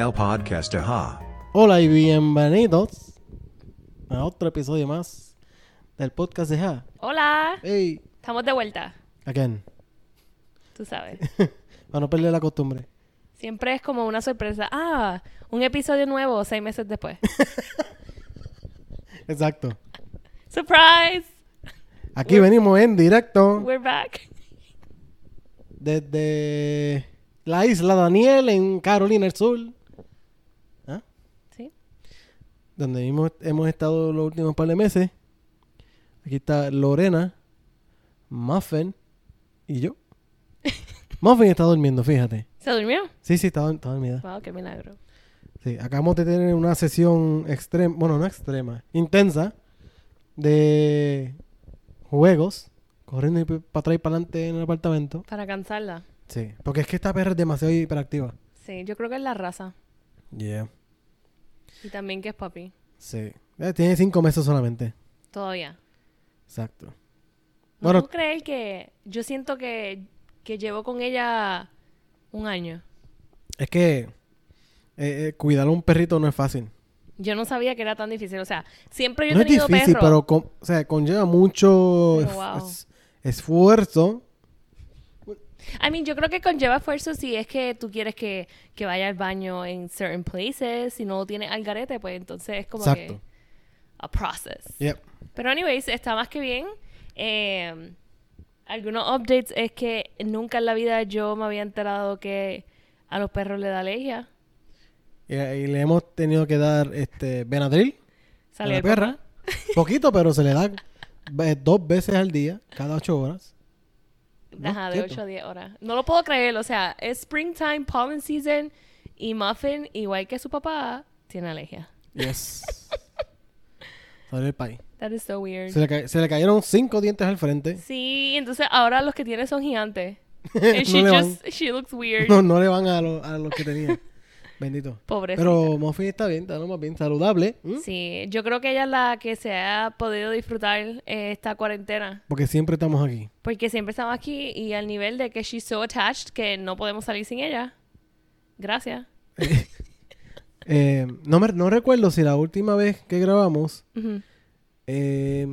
El podcast Aha. Hola y bienvenidos a otro episodio más del podcast de Ja. Hola, Hey, estamos de vuelta, again. tú sabes. Para no perder la costumbre. Siempre es como una sorpresa. Ah, un episodio nuevo seis meses después. Exacto. Surprise, Aquí venimos en directo we're back. desde la isla Daniel en Carolina del Sur. ¿Ah? Sí. Donde hemos, hemos estado los últimos par de meses. Aquí está Lorena, Muffin y yo. Muffin está durmiendo, fíjate. ¿Se durmió? Sí, sí, está, está dormida. Wow, qué milagro. Sí, acabamos de tener una sesión extrema, bueno, no extrema, intensa de juegos, corriendo para atrás y para adelante en el apartamento. Para cansarla. Sí, porque es que esta perra es demasiado hiperactiva. Sí, yo creo que es la raza. Yeah. Y también que es papi. Sí. Eh, tiene cinco meses solamente. Todavía. Exacto. ¿No Bueno, puedo creer que yo siento que, que llevo con ella un año? es que eh, eh, cuidar a un perrito no es fácil. Yo no sabía que era tan difícil. O sea, siempre yo he No es tenido difícil, perro. pero con- o sea, conlleva mucho es- wow. es- esfuerzo. I mean, yo creo que conlleva esfuerzo si es que tú quieres que, que vaya al baño en certain places. Si no tiene al garete, pues entonces es como Exacto. que a process. Yep. Pero anyways, está más que bien. Eh, algunos updates es que nunca en la vida yo me había enterado que a los perros le da alergia. Y, y le hemos tenido que dar este Benadryl a la perra. papá. Poquito, pero se le da eh, dos veces al día, cada ocho horas. Ajá, de ¿Cierto? 8 a 10 horas. No lo puedo creer, o sea, es springtime, pollen season y Muffin, igual que su papá, tiene alergia. Yes. Salió el país. That is so weird. Se le, ca- se le cayeron cinco dientes al frente. Sí, entonces ahora los que tiene son gigantes. And no, she le van, just, she looks weird. no, no le van a, lo- a los que tenía. Bendito. Pobrecita. Pero Muffin está bien, está más bien saludable. Sí, yo creo que ella es la que se ha podido disfrutar eh, esta cuarentena. Porque siempre estamos aquí. Porque siempre estamos aquí y al nivel de que she's so attached que no podemos salir sin ella. Gracias. Eh, no, me, no recuerdo si la última vez que grabamos, eh,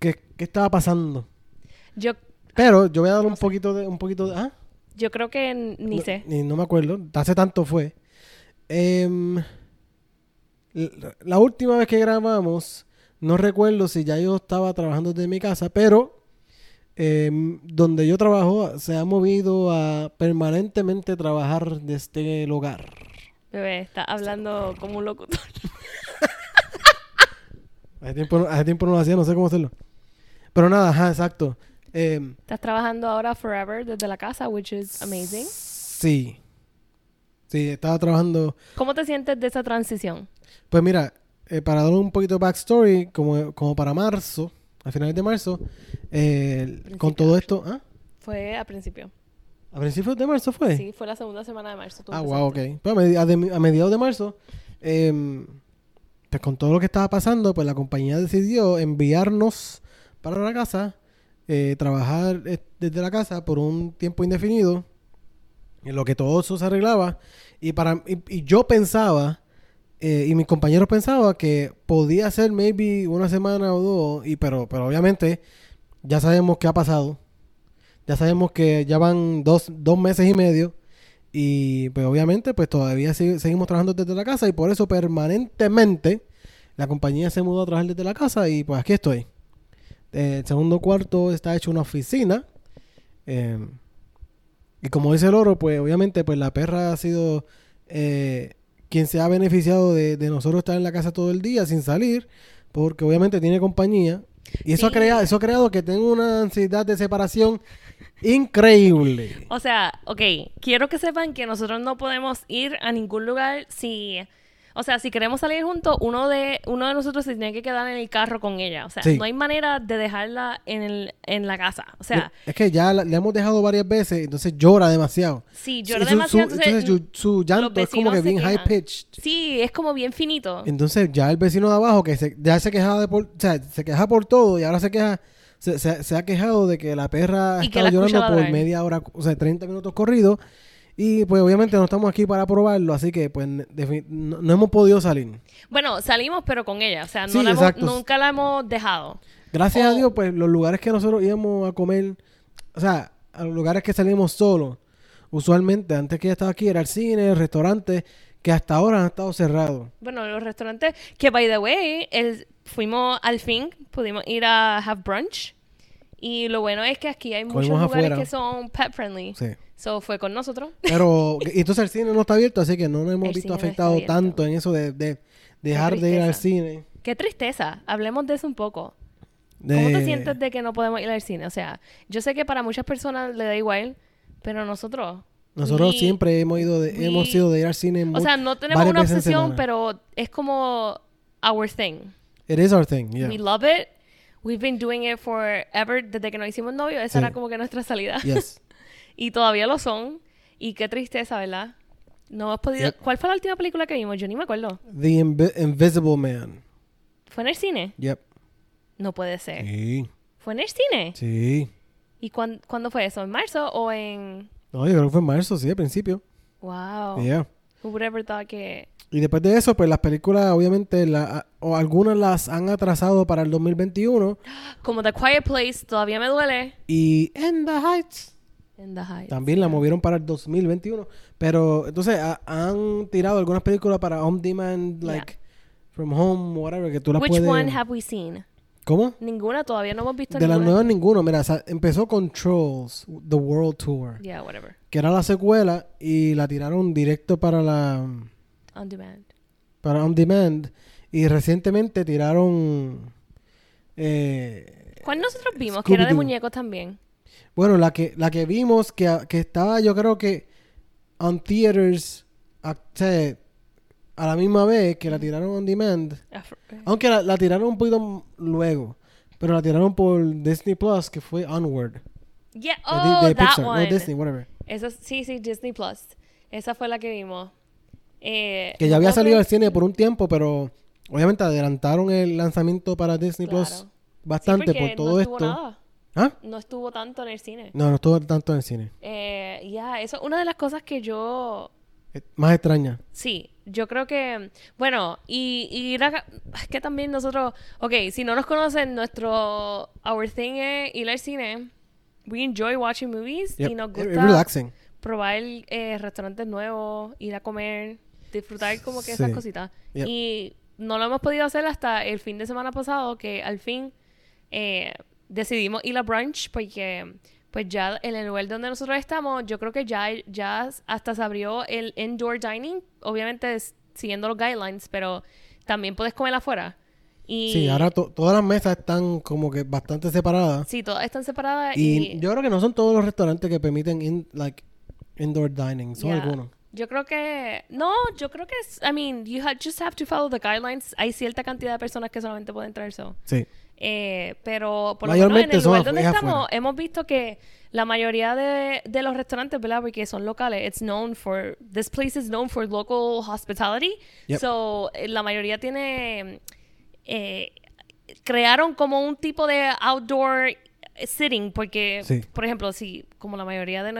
¿qué, qué estaba pasando? Yo, Pero yo voy a dar un poquito de... Un poquito de ah, yo creo que ni no, sé. Ni, no me acuerdo. Hace tanto fue. Em, la, última vez que grabamos, no recuerdo si ya yo estaba trabajando desde mi casa, pero em, donde yo trabajo se ha movido a permanentemente trabajar desde el hogar. Bebé, está hablando como un locutor. Hace tiempo, hace tiempo no lo hacía, no sé cómo hacerlo. Pero nada, ajá, exacto. Em, Estás trabajando ahora forever desde la casa, which is amazing. Sí. Sí, estaba trabajando. ¿Cómo te sientes de esa transición? Pues mira, eh, para dar un poquito de backstory, como, como para marzo, a finales de marzo, eh, con todo esto. ¿ah? Fue a principio. ¿A principios de marzo fue? Sí, fue la segunda semana de marzo. Ah, wow, ok. Pues a, medi- a de- a mediados de marzo, em, pues con todo lo que estaba pasando, pues la compañía decidió enviarnos para la casa, eh, trabajar eh, desde la casa por un tiempo indefinido, en lo que todo eso se arreglaba. Y, para, y, yo pensaba, eh, y mis compañeros pensaban que podía ser maybe una semana o dos, y, pero, pero obviamente ya sabemos qué ha pasado. Ya sabemos que ya van dos, dos meses y medio. Y pues obviamente pues todavía seguimos trabajando desde la casa y por eso permanentemente la compañía se mudó a trabajar desde la casa y pues aquí estoy. Eh, El segundo cuarto está hecho una oficina. eh, y como dice el oro, pues obviamente pues la perra ha sido eh, quien se ha beneficiado de, de nosotros estar en la casa todo el día sin salir, porque obviamente tiene compañía. Y eso, ha Sí. creado, eso ha creado que tenga una ansiedad de separación increíble. O sea, ok, quiero que sepan que nosotros no podemos ir a ningún lugar si... O sea, si queremos salir juntos, uno de, uno de nosotros se tiene que quedar en el carro con ella. O sea, Sí. no hay manera de dejarla en, el, en la casa. O sea, es que ya la- le hemos dejado varias veces, entonces llora demasiado. sí, llora Su- demasiado. su- entonces, entonces su, su llanto es como que bien high pitched. Sí, es como bien finito. Entonces ya el vecino de abajo que se, ya se quejaba de por, o sea, se queja por todo y ahora se queja, se, se- se ha quejado de que la perra ha estado la llorando por media hora, o sea, 30 minutos corridos Y pues obviamente no estamos aquí para probarlo, así que pues no, no hemos podido salir. Bueno, salimos pero con ella, o sea, no Sí, la hemos- exacto. nunca la hemos dejado. Gracias a. Dios, pues los lugares que nosotros íbamos a comer, o sea, a los lugares que salimos solos, usualmente antes que ella estaba aquí era el cine, el restaurante, que hasta ahora han estado cerrados. Bueno, los restaurantes, que by the way, el, fuimos al fin, pudimos ir a have brunch. Y lo bueno es que aquí hay muchos Comimos lugares afuera. que son pet friendly. Sí. So fue con nosotros. Pero entonces el cine no está abierto, así que no nos hemos El visto cine no está abierto. tanto en eso de, de dejar de ir al tristeza. cine. Qué tristeza. Hablemos de eso un poco. ¿Cómo De- te sientes de que no podemos ir al cine? O sea, yo sé que para muchas personas le da igual, pero nosotros... Nosotros we- siempre hemos ido de, we- hemos ido de ir al cine. O mu- sea, no tenemos varias una veces en obsesión, semana. pero es como our thing. It is our thing, yeah. We love it. We've been doing it forever. Desde que nos hicimos novios, esa Sí. era como que nuestra salida. Yes. y todavía lo son. Y qué tristeza, ¿verdad? No hemos podido... Yep. ¿Cuál fue la última película que vimos? Yo ni me acuerdo. The Invi- Invisible Man. ¿Fue en el cine? Yep. No puede ser. Sí. ¿Fue en el cine? Sí. ¿Y cuán- cuándo fue eso? ¿En marzo o en...? No, yo creo que fue en marzo, sí, al principio. Wow. Yeah. Who would ever thought que... Y después de eso, pues las películas, obviamente, la, o algunas las han atrasado para el 2021. Como The Quiet Place, todavía me duele. Y In the Heights In the Heights. también la movieron para el 2021. Pero entonces ha- han tirado algunas películas para On Demand, Yeah. like From Home, whatever, que tú las Which puedes. one have we seen? ¿Cómo? Ninguna, todavía no hemos visto De las ninguna. nuevas ninguno. Mira, sa- empezó con Trolls, The World Tour, Yeah, whatever. que era la secuela y la tiraron directo para la On demand. para On Demand y recientemente tiraron eh, ¿Cuál nosotros vimos? Que era de muñecos también. bueno la que la que vimos que, que estaba yo creo que on theaters a, la misma vez que la tiraron on demand Af- aunque la, la tiraron un poquito luego pero la tiraron por Disney Plus que fue Onward Yeah, oh, de that Pixar one. no Disney whatever Esa, sí, sí, Disney Plus. Esa fue la que vimos. Eh, que ya había salido al cine por un tiempo pero obviamente adelantaron el lanzamiento para Disney Plus bastante Sí, por todo no esto nada. ¿Ah? No estuvo tanto en el cine. no no estuvo tanto en el cine Eh, ya, eso es una de las cosas que yo Eh, más extraña Sí, yo creo que, bueno, y, y ir a- es que también nosotros, ok, si no nos conocen, nuestro, our thing es ir al cine, we enjoy watching movies Yep. y nos Es gusta relaxing probar eh, restaurantes nuevos, ir a comer, disfrutar como que esas cositas. Yep. Y no lo hemos podido hacer hasta el fin de semana pasado, que al fin eh, decidimos ir a brunch porque pues ya en el lugar donde nosotros estamos, yo creo que ya, ya hasta se abrió el indoor dining, obviamente siguiendo los guidelines, pero también puedes comer afuera. Y Sí, ahora to- todas las mesas están como que bastante separadas. sí, todas están separadas Y, y, yo creo que no son todos los restaurantes que permiten in- like indoor dining, son Yeah. algunos. Yo creo que no, yo creo que es, I mean, you ha- just have to follow the guidelines. Hay cierta cantidad de personas que solamente pueden entrar eso. Sí. Eh, pero por lo menos en el lugar donde es estamos afuera. hemos visto que la mayoría de, de los restaurantes, ¿verdad? Porque son locales, it's known for this place is known for local hospitality. Yep. So, eh, la mayoría tiene eh, crearon como un tipo de outdoor sitting porque Sí. por ejemplo, si como la mayoría de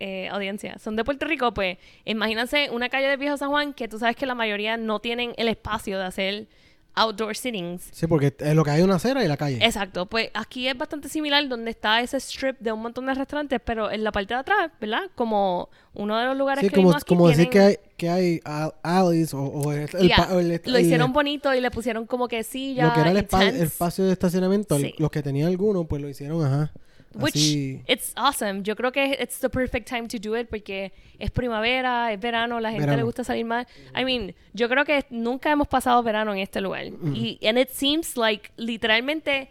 nuestra audiencia son de Puerto Rico, pues imagínense una calle de Viejo San Juan que tú sabes que la mayoría no tienen el espacio de hacer outdoor sittings. Sí, porque es lo que hay una acera y la calle. Exacto, pues aquí es bastante similar donde está ese strip de un montón de restaurantes, pero en la parte de atrás, ¿verdad? Como uno de los lugares Sí, que como, aquí como decir tienen- que hay, que hay alleys o, o el, el- lo hicieron bonito y le pusieron como que sillas lo que era el, espacio de estacionamiento, Sí. los que tenían algunos, pues lo hicieron, ajá. Which Así. it's awesome. Yo creo que it's the perfect time to do it porque es primavera, es verano, la gente le Verano. gusta salir más. I mean, yo creo que nunca hemos pasado verano en este lugar. Y and it seems like literalmente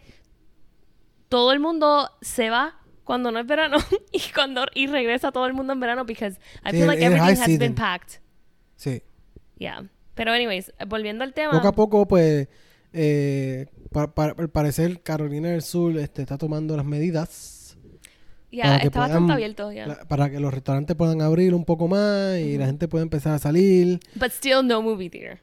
todo el mundo se va cuando no es verano y cuando y regresa todo el mundo en verano because I Sí, feel like everything has been season. packed. Sí. Yeah. Pero anyways, volviendo al tema. Poco a poco, pues, eh, pa- pa- al parecer Carolina del Sur este, está tomando las medidas ya que puedan- bastante abierto, ya. la- para que los restaurantes puedan abrir un poco más y la gente pueda empezar a salir. But still no movie theater.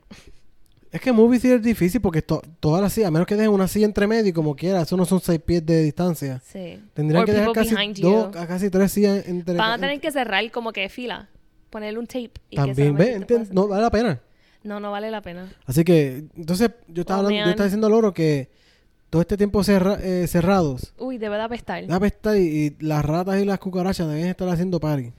Es que movie theater es difícil porque to- todas las sillas, a menos que dejen una silla entre medio y como quiera, eso no son seis pies de distancia. Sí. Tendrían Or que dejar casi dos, a casi tres sillas entre Van a tener que cerrar como que fila. Ponerle un tape. Y que También, ve, enten- no vale la pena. No, no vale la pena. Así que, entonces, yo estaba Oh, hablando, yo estaba diciendo al oro que todo este tiempo cerra- eh, cerrados, Uy, debe de apestar. la pesta y, y las ratas y las cucarachas deben estar haciendo party.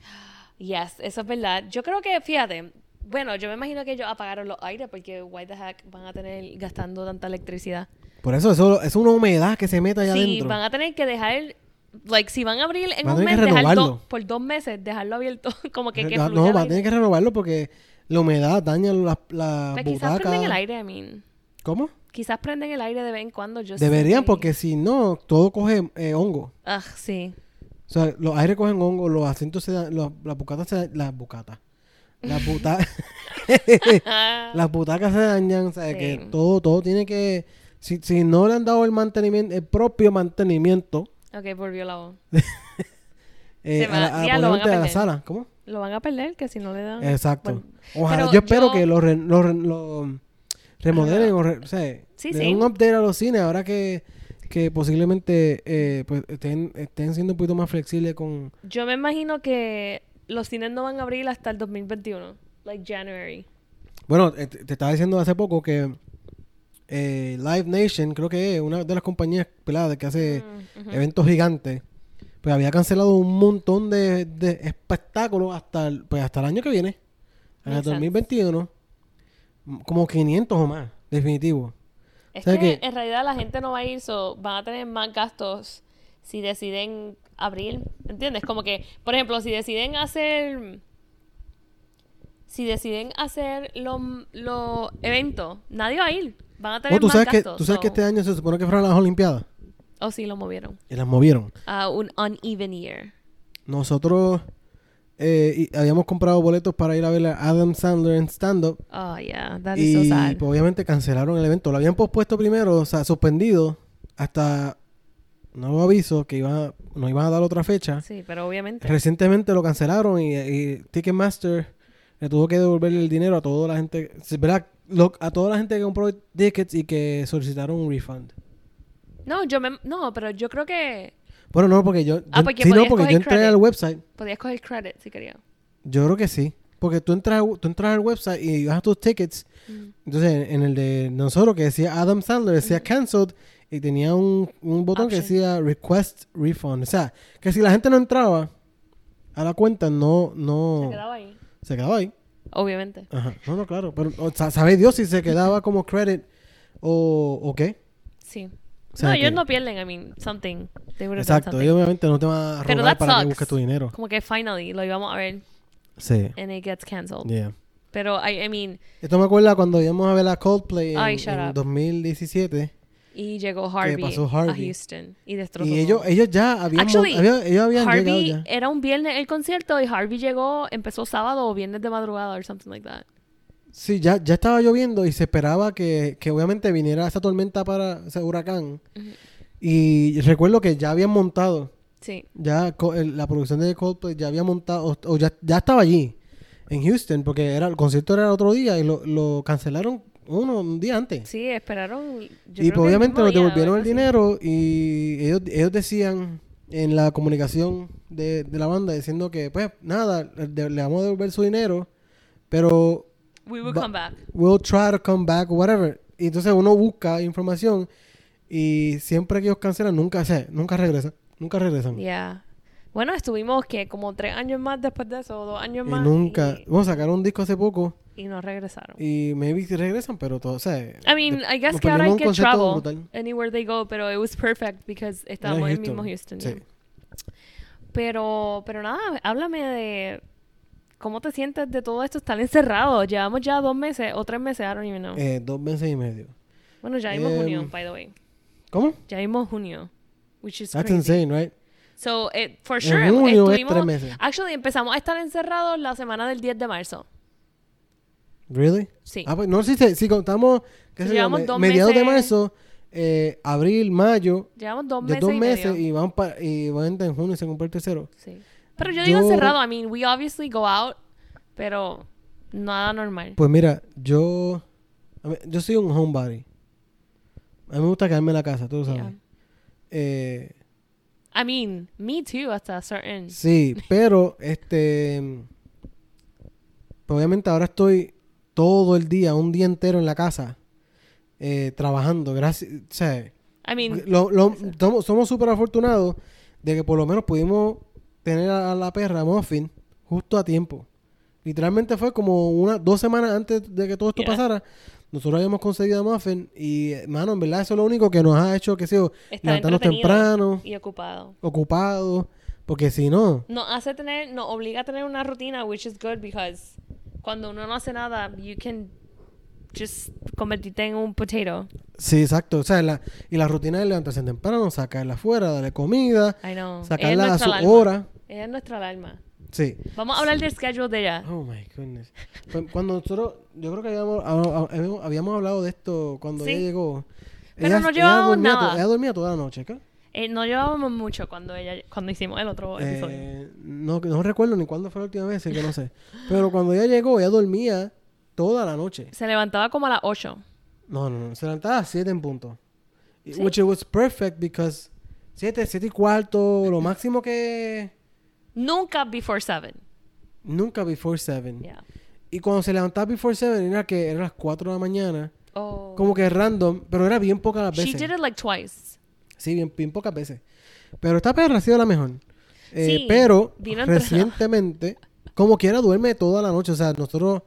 Yes, eso es verdad. Yo creo que, fíjate, bueno, yo me imagino que ellos apagaron los aires porque why the heck van a tener gastando tanta electricidad. Por eso, eso es una humedad que se mete allá Sí, adentro. van a tener que dejar, like, si van a abrir en Van un mes, que dejar renovarlo. dos- por dos meses, dejarlo abierto, como que, que no, fluya no, el va a tener que renovarlo porque la humedad daña las la Pues quizás prenden el butacas. aire, I mean. ¿Cómo? Quizás prenden el aire de vez en cuando. Yo Deberían que- porque si no, todo coge eh, hongo. Ah, sí. O sea, los aires cogen hongo, los asientos se dan, los- las bucatas se dan, las bucatas. Las butacas, las butacas se dañan, o sea, Sí. que todo, todo tiene que, si, si no le han dado el mantenimiento, el propio mantenimiento, ok, volvió la voz. eh, a, va- la, a- ya lo a la sala, ¿cómo? Lo van a perder, que si no le dan... Exacto. Bueno, Ojalá, yo espero yo- que lo, re- lo, lo remodelen o, re- o sea, Sí, le sí. den un update a los cines ahora que, que posiblemente eh, pues estén, estén siendo un poquito más flexibles con... Yo me imagino que los cines no van a abrir hasta el 2021. Like January. Bueno, eh, te te estaba diciendo hace poco que eh, Live Nation, creo que es una de las compañías peladas que hace Mm, eventos gigantes, pues había cancelado un montón de, de espectáculos hasta el, pues hasta el año que viene, en el Makes sense. 2021, m- como 500 o más, definitivo. Es ¿Sabes que en realidad la gente no va a ir, so van a tener más gastos si deciden abrir. ¿Entiendes? Como que, por ejemplo, si deciden hacer. Si deciden hacer los los eventos, nadie va a ir. Van a tener Oh, ¿tú más sabes, que, gastos. tú sabes que este año se supone que fueron las Olimpiadas Oh, sí, lo movieron. y las movieron. A un uneven year. Nosotros eh, y- habíamos comprado boletos para ir a ver a Adam Sandler en stand-up. Oh, yeah. That is so Y sad. pues, obviamente cancelaron el evento. Lo habían pospuesto primero, o sea, suspendido hasta nuevo aviso que iba, nos iban a dar otra fecha. Sí, pero obviamente. Recientemente lo cancelaron y, y Ticketmaster le tuvo que devolverle el dinero a toda la gente, ¿verdad? Lo- a toda la gente que compró tickets y que solicitaron un refund. No, yo me, no, pero yo creo que Bueno, no, porque yo, Ah, yo- porque sí, no, porque yo entré credit. al website. podías coger credit si quería. Yo creo que sí. Porque tú entras, tú entras al website y vas a tus tickets. Entonces, en el de nosotros que decía Adam Sandler, decía cancelled y tenía un, un botón que decía request refund. O sea, que si la gente no entraba a la cuenta, no, no. Se quedaba ahí. se quedaba ahí. Obviamente. Ajá. No, no, claro. Pero, o ¿sabe Dios si se quedaba como credit o, o qué? Sí. O sea, no, que- ellos no pierden, I mean, something. They Exacto. something. Ellos obviamente no te van a robar para que sucks. busques tu dinero. Como que finally lo íbamos a ver Sí. and it gets canceled. Yeah. Pero, I, I mean, Esto me acuerda cuando íbamos a ver a Coldplay en, Ay, en up. 2017. y llegó Harvey, pasó a Harvey. Houston y destrozó Y ellos, ellos ya habían, Actually, había- ellos habían llegado Harvey ya. era un viernes el concierto y Harvey llegó, empezó sábado o viernes de madrugada or something like that. Sí, ya, ya estaba lloviendo y se esperaba que, que obviamente viniera esa tormenta para ese huracán. Y recuerdo que ya habían montado, Sí. ya la producción de Coldplay ya había montado, o, o ya, ya estaba allí, en Houston, porque era el concierto era el otro día y lo, lo cancelaron uno, un día antes. Sí, esperaron. yo y pues, obviamente nos devolvieron el dinero y ellos, ellos decían en la comunicación de, de la banda diciendo que pues nada, le, le vamos a devolver su dinero, pero We will come back. we'll try to come back whatever. Y entonces uno busca información y siempre que ellos cancelan nunca, o sea, nunca regresan, nunca regresan. Yeah. Bueno, estuvimos que como tres años más después de eso, dos años Y más. nunca, Y, vamos a sacar un disco hace poco y no regresaron. y maybe regresan, pero todo, o sea, I mean, de- I guess que ahora hay que travel brutal. anywhere they go, pero it was perfect because estábamos en el mismo Houston. Sí. Pero, pero nada, háblame de cómo te sientes de todo esto estar encerrado. Llevamos ya dos meses o tres meses, I don't even know. Eh, dos meses y medio. bueno, ya vimos em, junio, by the way. ¿Cómo? Ya vimos junio, which is That's crazy. insane, right? So, eh, for En sure, junio es tres meses. Actually, empezamos a estar encerrados la semana del 10 de marzo. Really? Sí. Ah, pues no si, si contamos, qué sé yo, Llevamos me- dos mediados de meses. marzo, eh, abril, mayo, Llevamos dos de meses dos y meses medio. y van para y van en junio y se cumple el tercero. Sí. Pero yo digo Yo- encerrado, I mean, we obviously go out, pero nada normal. Pues mira, yo mí- yo soy un homebody. A mí me gusta quedarme en la casa, tú lo sabes. Yeah. Eh, I mean, me too, hasta a certain. sí, pero este. pues obviamente ahora estoy todo el día, un día entero en la casa, eh, trabajando. Gracias. O sea, I mean, lo- lo- somos súper afortunados de que por lo menos pudimos tener a, la perra Muffin justo a tiempo. Literalmente fue como una, dos semanas antes de que todo esto Yeah. pasara. Nosotros habíamos conseguido a Muffin y, mano, en verdad eso es lo único que nos ha hecho, que sé yo, levantarnos temprano, y ocupado. ocupados, porque si no, Nos hace tener, nos obliga a tener una rutina, which is good because cuando uno no hace nada, you can just convertirte en un potato. sí, exacto. O sea, la, y la rutina de levantarse temprano, sacarla afuera, darle comida, sacarla a su hora. Ella es nuestra alarma. Sí. Vamos a hablar del schedule de ella. Oh my goodness. Cuando nosotros, yo creo que habíamos, hab- hab- habíamos hablado de esto cuando Sí. ella llegó. Pero ella, no llevábamos nada. ella dormía toda la noche, ¿qué? Eh, no llevábamos mucho cuando ella cuando hicimos el otro episodio. Eh, no, no recuerdo ni cuándo fue la última vez, así que no sé. Pero cuando ella llegó, ella dormía toda la noche. Se levantaba como a las 8. No, no, no. Se levantaba a 7 en punto. Sí. Which it was perfect because 7, 7 y cuarto, lo máximo que... Nunca before 7. Nunca before 7. Yeah. Y cuando se levantaba before 7 era que eran las 4 de la mañana. Oh. Como que random, pero era bien pocas las She veces. did it like twice. Sí, bien, bien pocas veces. Pero esta perra ha sido la mejor. Eh, Sí, pero recientemente, como quiera, duerme toda la noche. O sea, nosotros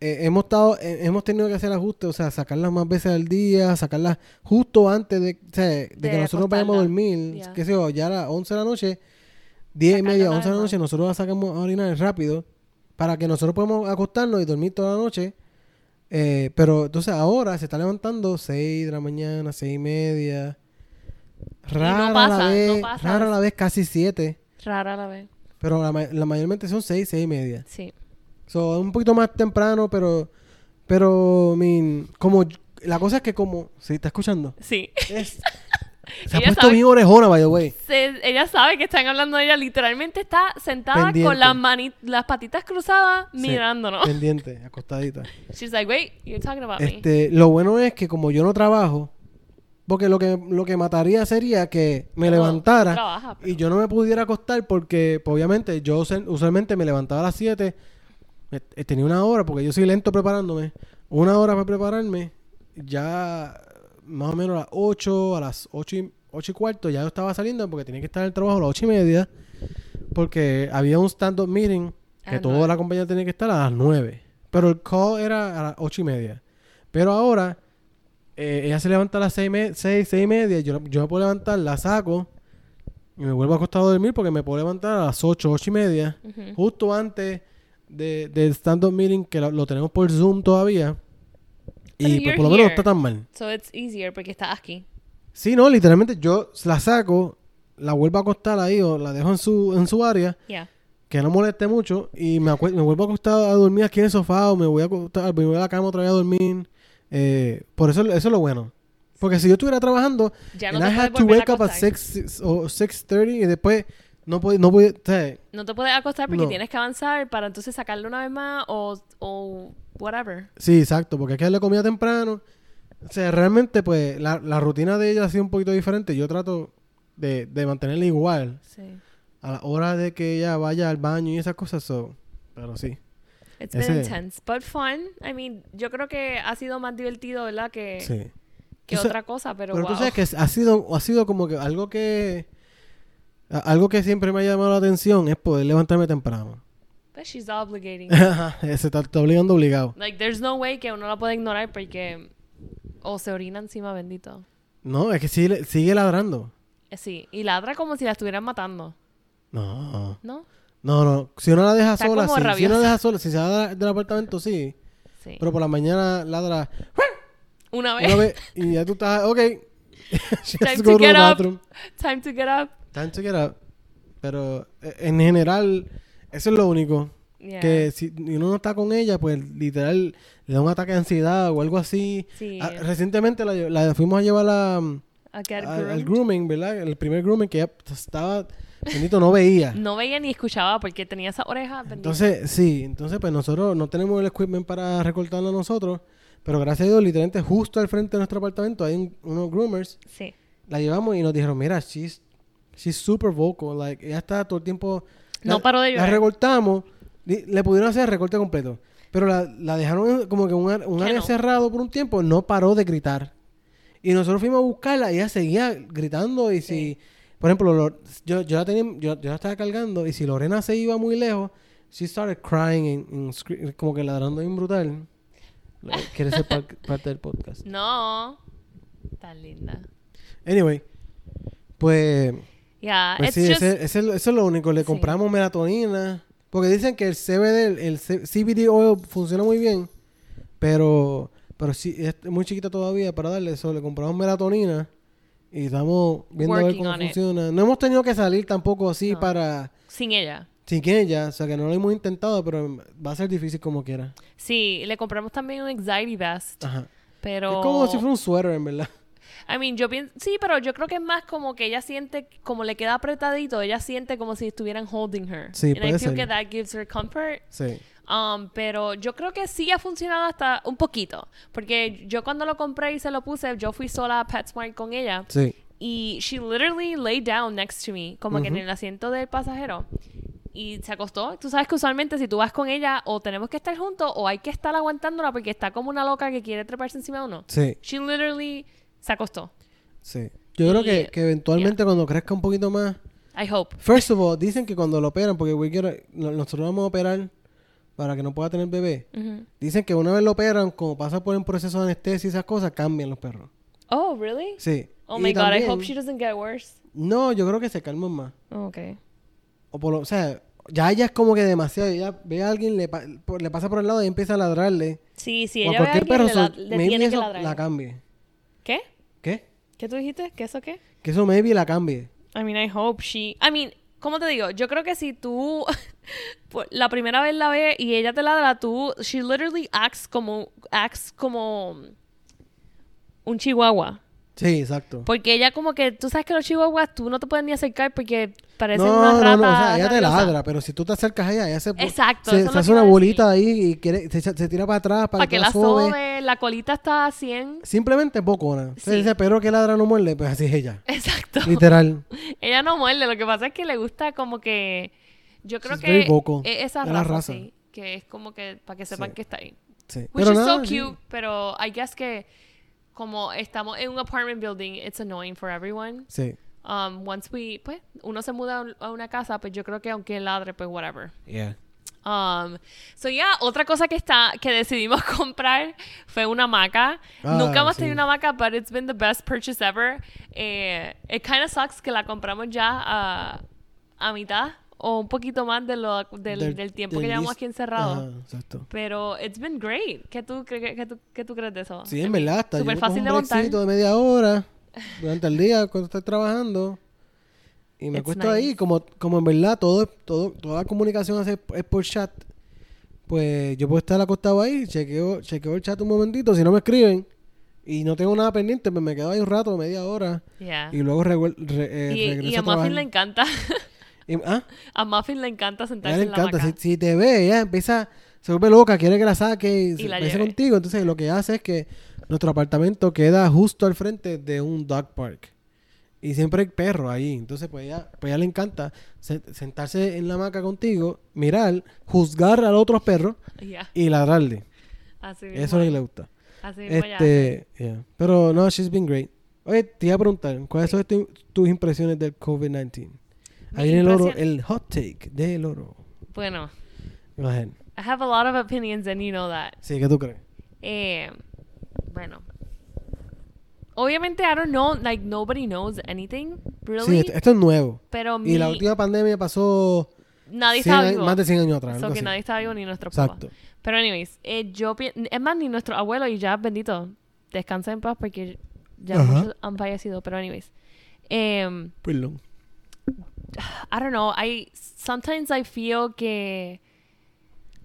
eh, hemos estado, eh, hemos tenido que hacer ajustes, o sea, sacarlas más veces al día, sacarlas justo antes de, o sea, de que nosotros vayamos a dormir. Ya. qué sé yo, ya a las 11 de la noche, 10 y media, una 11 de la noche, nosotros la sacamos a orinar rápido para que nosotros podamos acostarnos y dormir toda la noche. Eh, pero entonces ahora se está levantando 6 de la mañana, 6 y media. Rara a pasa, la no vez, pasa. rara la vez, casi 7. Rara la vez. Pero la, la mayormente son 6, 6 y media. Sí. So, es un poquito más temprano, pero, pero, I mean, como, la cosa es que como, ¿sí está escuchando? Sí. Es, se ha Ella puesto sabe- bien orejona, by the way. Se- ella sabe que están hablando de ella. Literalmente está sentada Pendiente. con las, mani- las patitas cruzadas Sí, mirándonos. Pendiente, acostadita. She's like, wait, you're talking about me. Este, lo bueno es que como yo no trabajo, porque lo que, lo que mataría sería que me Pero levantara tú trabajas, pero- y yo no me pudiera acostar porque, pues, obviamente, yo usualmente me levantaba a las 7, me- eh, tenía una hora, porque yo soy lento preparándome, una hora para prepararme, ya más o menos a las 8, a las 8 y, 8 y cuarto, ya yo estaba saliendo porque tenía que estar en el trabajo a las 8 y media, porque había un stand-up meeting A que toda la compañía tenía que estar a las 9, pero el call era a las 8 y media. Pero ahora, eh, ella se levanta a las 6, me- 6, 6 y media, yo, yo me puedo levantar, la saco y me vuelvo acostado a dormir porque me puedo levantar a las 8, 8 y media, justo antes de, del stand-up meeting que lo, lo tenemos por Zoom todavía. Y pues, you're por lo menos no está tan mal. So it's easier porque aquí. Sí, no, literalmente yo la saco, la vuelvo a acostar ahí o la dejo en su, en su área, Yeah. que no moleste mucho, y me, vuelvo a acostar a dormir aquí en el sofá o me voy a acostar, me voy a la cama otra vez a dormir. Eh, por eso, eso es lo bueno. Porque si yo estuviera trabajando, Ya no and te I had to wake up at acostar. 6 o 6.30 y después no podía, no o sea, No te puedes acostar porque No. tienes que avanzar para entonces sacarlo una vez más o, o whatever. Sí, exacto, porque hay que darle comida temprano. O sea, realmente, pues, la, la rutina de ella ha sido un poquito diferente. Yo trato de, de mantenerla igual Sí. a la hora de que ella vaya al baño y esas cosas. So. Pero sí. It's Ese- been intense, but fun. I mean, yo creo que ha sido más divertido, ¿verdad? Que, sí. que otra cosa, pero, Pero wow. tú sabes que ha sido, ha sido como que algo que... Algo que siempre me ha llamado la atención es poder levantarme temprano. But she's obligating. Se está, está obligando obligado. like, there's no way que uno la puede ignorar porque... O se orina encima, bendito. No, es que sigue, sigue ladrando. Eh, Sí, y ladra como si la estuvieran matando, No. ¿no? No, no. Si uno la deja Está sola, sí. Si uno la deja sola, si se va del apartamento, sí. Sí. Pero por la mañana ladra una vez. una vez y ya tú estás, ok. She has Time to to go to get the up. bathroom. Time to get up. Time to get up. Pero eh, en general, eso es lo único. Yeah. Que si uno no está con ella, pues literal le da un ataque de ansiedad o algo así. Sí. Ah, recientemente la, la fuimos a llevar a, A get al, grooming, ¿verdad? El primer grooming que ella estaba, bendito, no veía. No veía ni escuchaba porque tenía esa oreja. bendito. Entonces, sí, entonces pues nosotros no tenemos el equipment para recortarla nosotros, Pero gracias a Dios, literalmente justo al frente de nuestro apartamento hay un- unos groomers. Sí. La llevamos y nos dijeron, mira, she's, she's super vocal. Like, ella está todo el tiempo... No la- paró de La llorar. recortamos. li- Le pudieron hacer el recorte completo. Pero la, la dejaron como que un, un área no. cerrado por un tiempo. No paró de gritar. Y nosotros fuimos a buscarla y ella seguía gritando. Y si... Por ejemplo, lo- yo, yo, la tenía, yo, yo la estaba cargando y si Lorena se iba muy lejos, she started crying and, and como que ladrando bien brutal. Quiere ser par- parte del podcast. No. Tan linda. Anyway, pues, Yeah, pues it's sí, just... ese, eso es lo único. Le Sí. compramos melatonina. Porque dicen que el CBD, el, CBD oil funciona muy bien. Pero, pero sí, es muy chiquita todavía para darle eso. Le compramos melatonina. Y estamos viendo a ver cómo it. funciona. No hemos tenido que salir tampoco así No. para... Sin ella. Sin que ella, o sea que no lo hemos intentado, pero va a ser difícil como quiera. Sí, le compramos también un anxiety vest. Ajá. Pero... Es como si fuera un suéter, en verdad. I mean, yo pienso... Sí, pero yo creo que es más como que ella siente... Como le queda apretadito, ella siente como si estuvieran holding her. Sí, And I puede feel ser. que that gives her comfort. Sí. Um, pero yo creo que sí ha funcionado hasta un poquito. Porque yo cuando lo compré y se lo puse, yo fui sola a PetSmart con ella. Sí. Y she literally lay down next to me, como que en el asiento del pasajero. Y se acostó. Tú sabes que usualmente si tú vas con ella, o tenemos que estar juntos, o hay que estar aguantándola porque está como una loca que quiere treparse encima de uno. Sí. She literally se acostó. Sí. Yo creo que, que eventualmente cuando crezca un poquito más... I hope. First of all, dicen que cuando lo operan, porque we get- no- nosotros vamos a operar para que no pueda tener bebé. Dicen que una vez lo operan, como pasa por un proceso de anestesia y esas cosas, cambian los perros. Oh, really? Sí. Oh Y my god, I hope she doesn't get worse. No, yo creo que se calman más. Oh, okay. O, por lo, o sea, ya ella es como que demasiado. Ya ve a alguien, le, pa- por- le pasa por el lado y empieza a ladrarle. Sí, si o a ella ve a cualquier alguien, perro, le, la- le tiene que ladrar. la cambie. ¿Qué? ¿Qué? ¿Qué tú dijiste? ¿Qué eso qué? Que eso maybe la cambie. I mean, I hope she. I mean, ¿cómo te digo? Yo creo que si tú por- la primera vez la ves y ella te ladra, tú, she literally acts como, acts como un chihuahua. Sí, exacto. Porque ella como que, tú sabes que los chihuahuas tú no te puedes ni acercar porque parecen No, unas no, no, o sea, ella te ladra, pero si tú te acercas a ella, ella se, Exacto, se, hace una bolita ahí y quiere, se, se tira para atrás para, Para que la sobe. sobe, la colita está a 100. Simplemente bocona. Sí. Se dice, pero que ladra no muerde, pues así es ella. Exacto. Literal. Ella no muerde, lo que pasa es que le gusta como que... Yo creo She's que vocal. es esa raza, raza. sí, que es como que para que sepan Sí. que está ahí. Sí. Which Pero is nada, so cute, pero I guess que como estamos en un apartment building, it's annoying for everyone. Sí. Um, once we, pues, uno se muda a un- a una casa, pues yo creo que aunque ladre, pues whatever. Yeah. Um, so yeah, otra cosa que está, que decidimos comprar fue una hamaca. Ah, Nunca hemos sí. tenido una hamaca, but it's been the best purchase ever. Eh, it kind of sucks que la compramos ya a, a mitad o un poquito más de lo, del, del tiempo del que llevamos aquí encerrados. Exacto. Pero it's been great. ¿Qué tú, cre- qué tú, qué tú crees de eso? Sí, en verdad, está. Súper fácil un de montar. breakcito de media hora durante el día cuando estoy trabajando. Y me It's acuesto ahí, como, como en verdad todo, todo, toda la comunicación hace- es por chat. Pues yo puedo estar acostado ahí, chequeo, chequeo el chat un momentito, si no me escriben y no tengo nada pendiente, pues me quedo ahí un rato, media hora, Yeah. y luego revuel- re- eh, Y, regreso y a a. Muffin le encanta. Y- ¿ah? a Muffin le encanta sentarse le en la encanta. Si, hamaca. si te ve, ella empieza, se vuelve loca, quiere que la saque y, se la lleve. contigo. Entonces lo que hace es que nuestro apartamento queda justo al frente de un dog park. Y siempre hay perros ahí. Entonces, pues ella, pues ella le encanta se- sentarse en la hamaca contigo, mirar, juzgar a los otros perros Yeah. y ladrarle. Así mismo. Eso es lo que le gusta. Así mismo. Este, yeah. Pero no, she's been great. Oye, te iba a preguntar, ¿cuáles son tu- tus impresiones del COVID-19? Ahí viene el oro, el hot take del oro. Bueno, Go ahead. I have a lot of opinions and you know that. Sí, ¿qué tú crees? Eh, bueno. Obviamente, I don't know, like nobody knows anything, really. Sí, esto, esto es nuevo. pero Y la mi- última pandemia pasó nadie 100 estaba vivo. más de 100 años atrás. So que nadie estaba vivo ni nuestro Exacto. papá. Pero anyways, eh, yo es más ni nuestro abuelo y ya bendito, descansa en paz porque ya Ajá. muchos han fallecido, pero anyways. em, Perdón. I don't know, I sometimes I feel que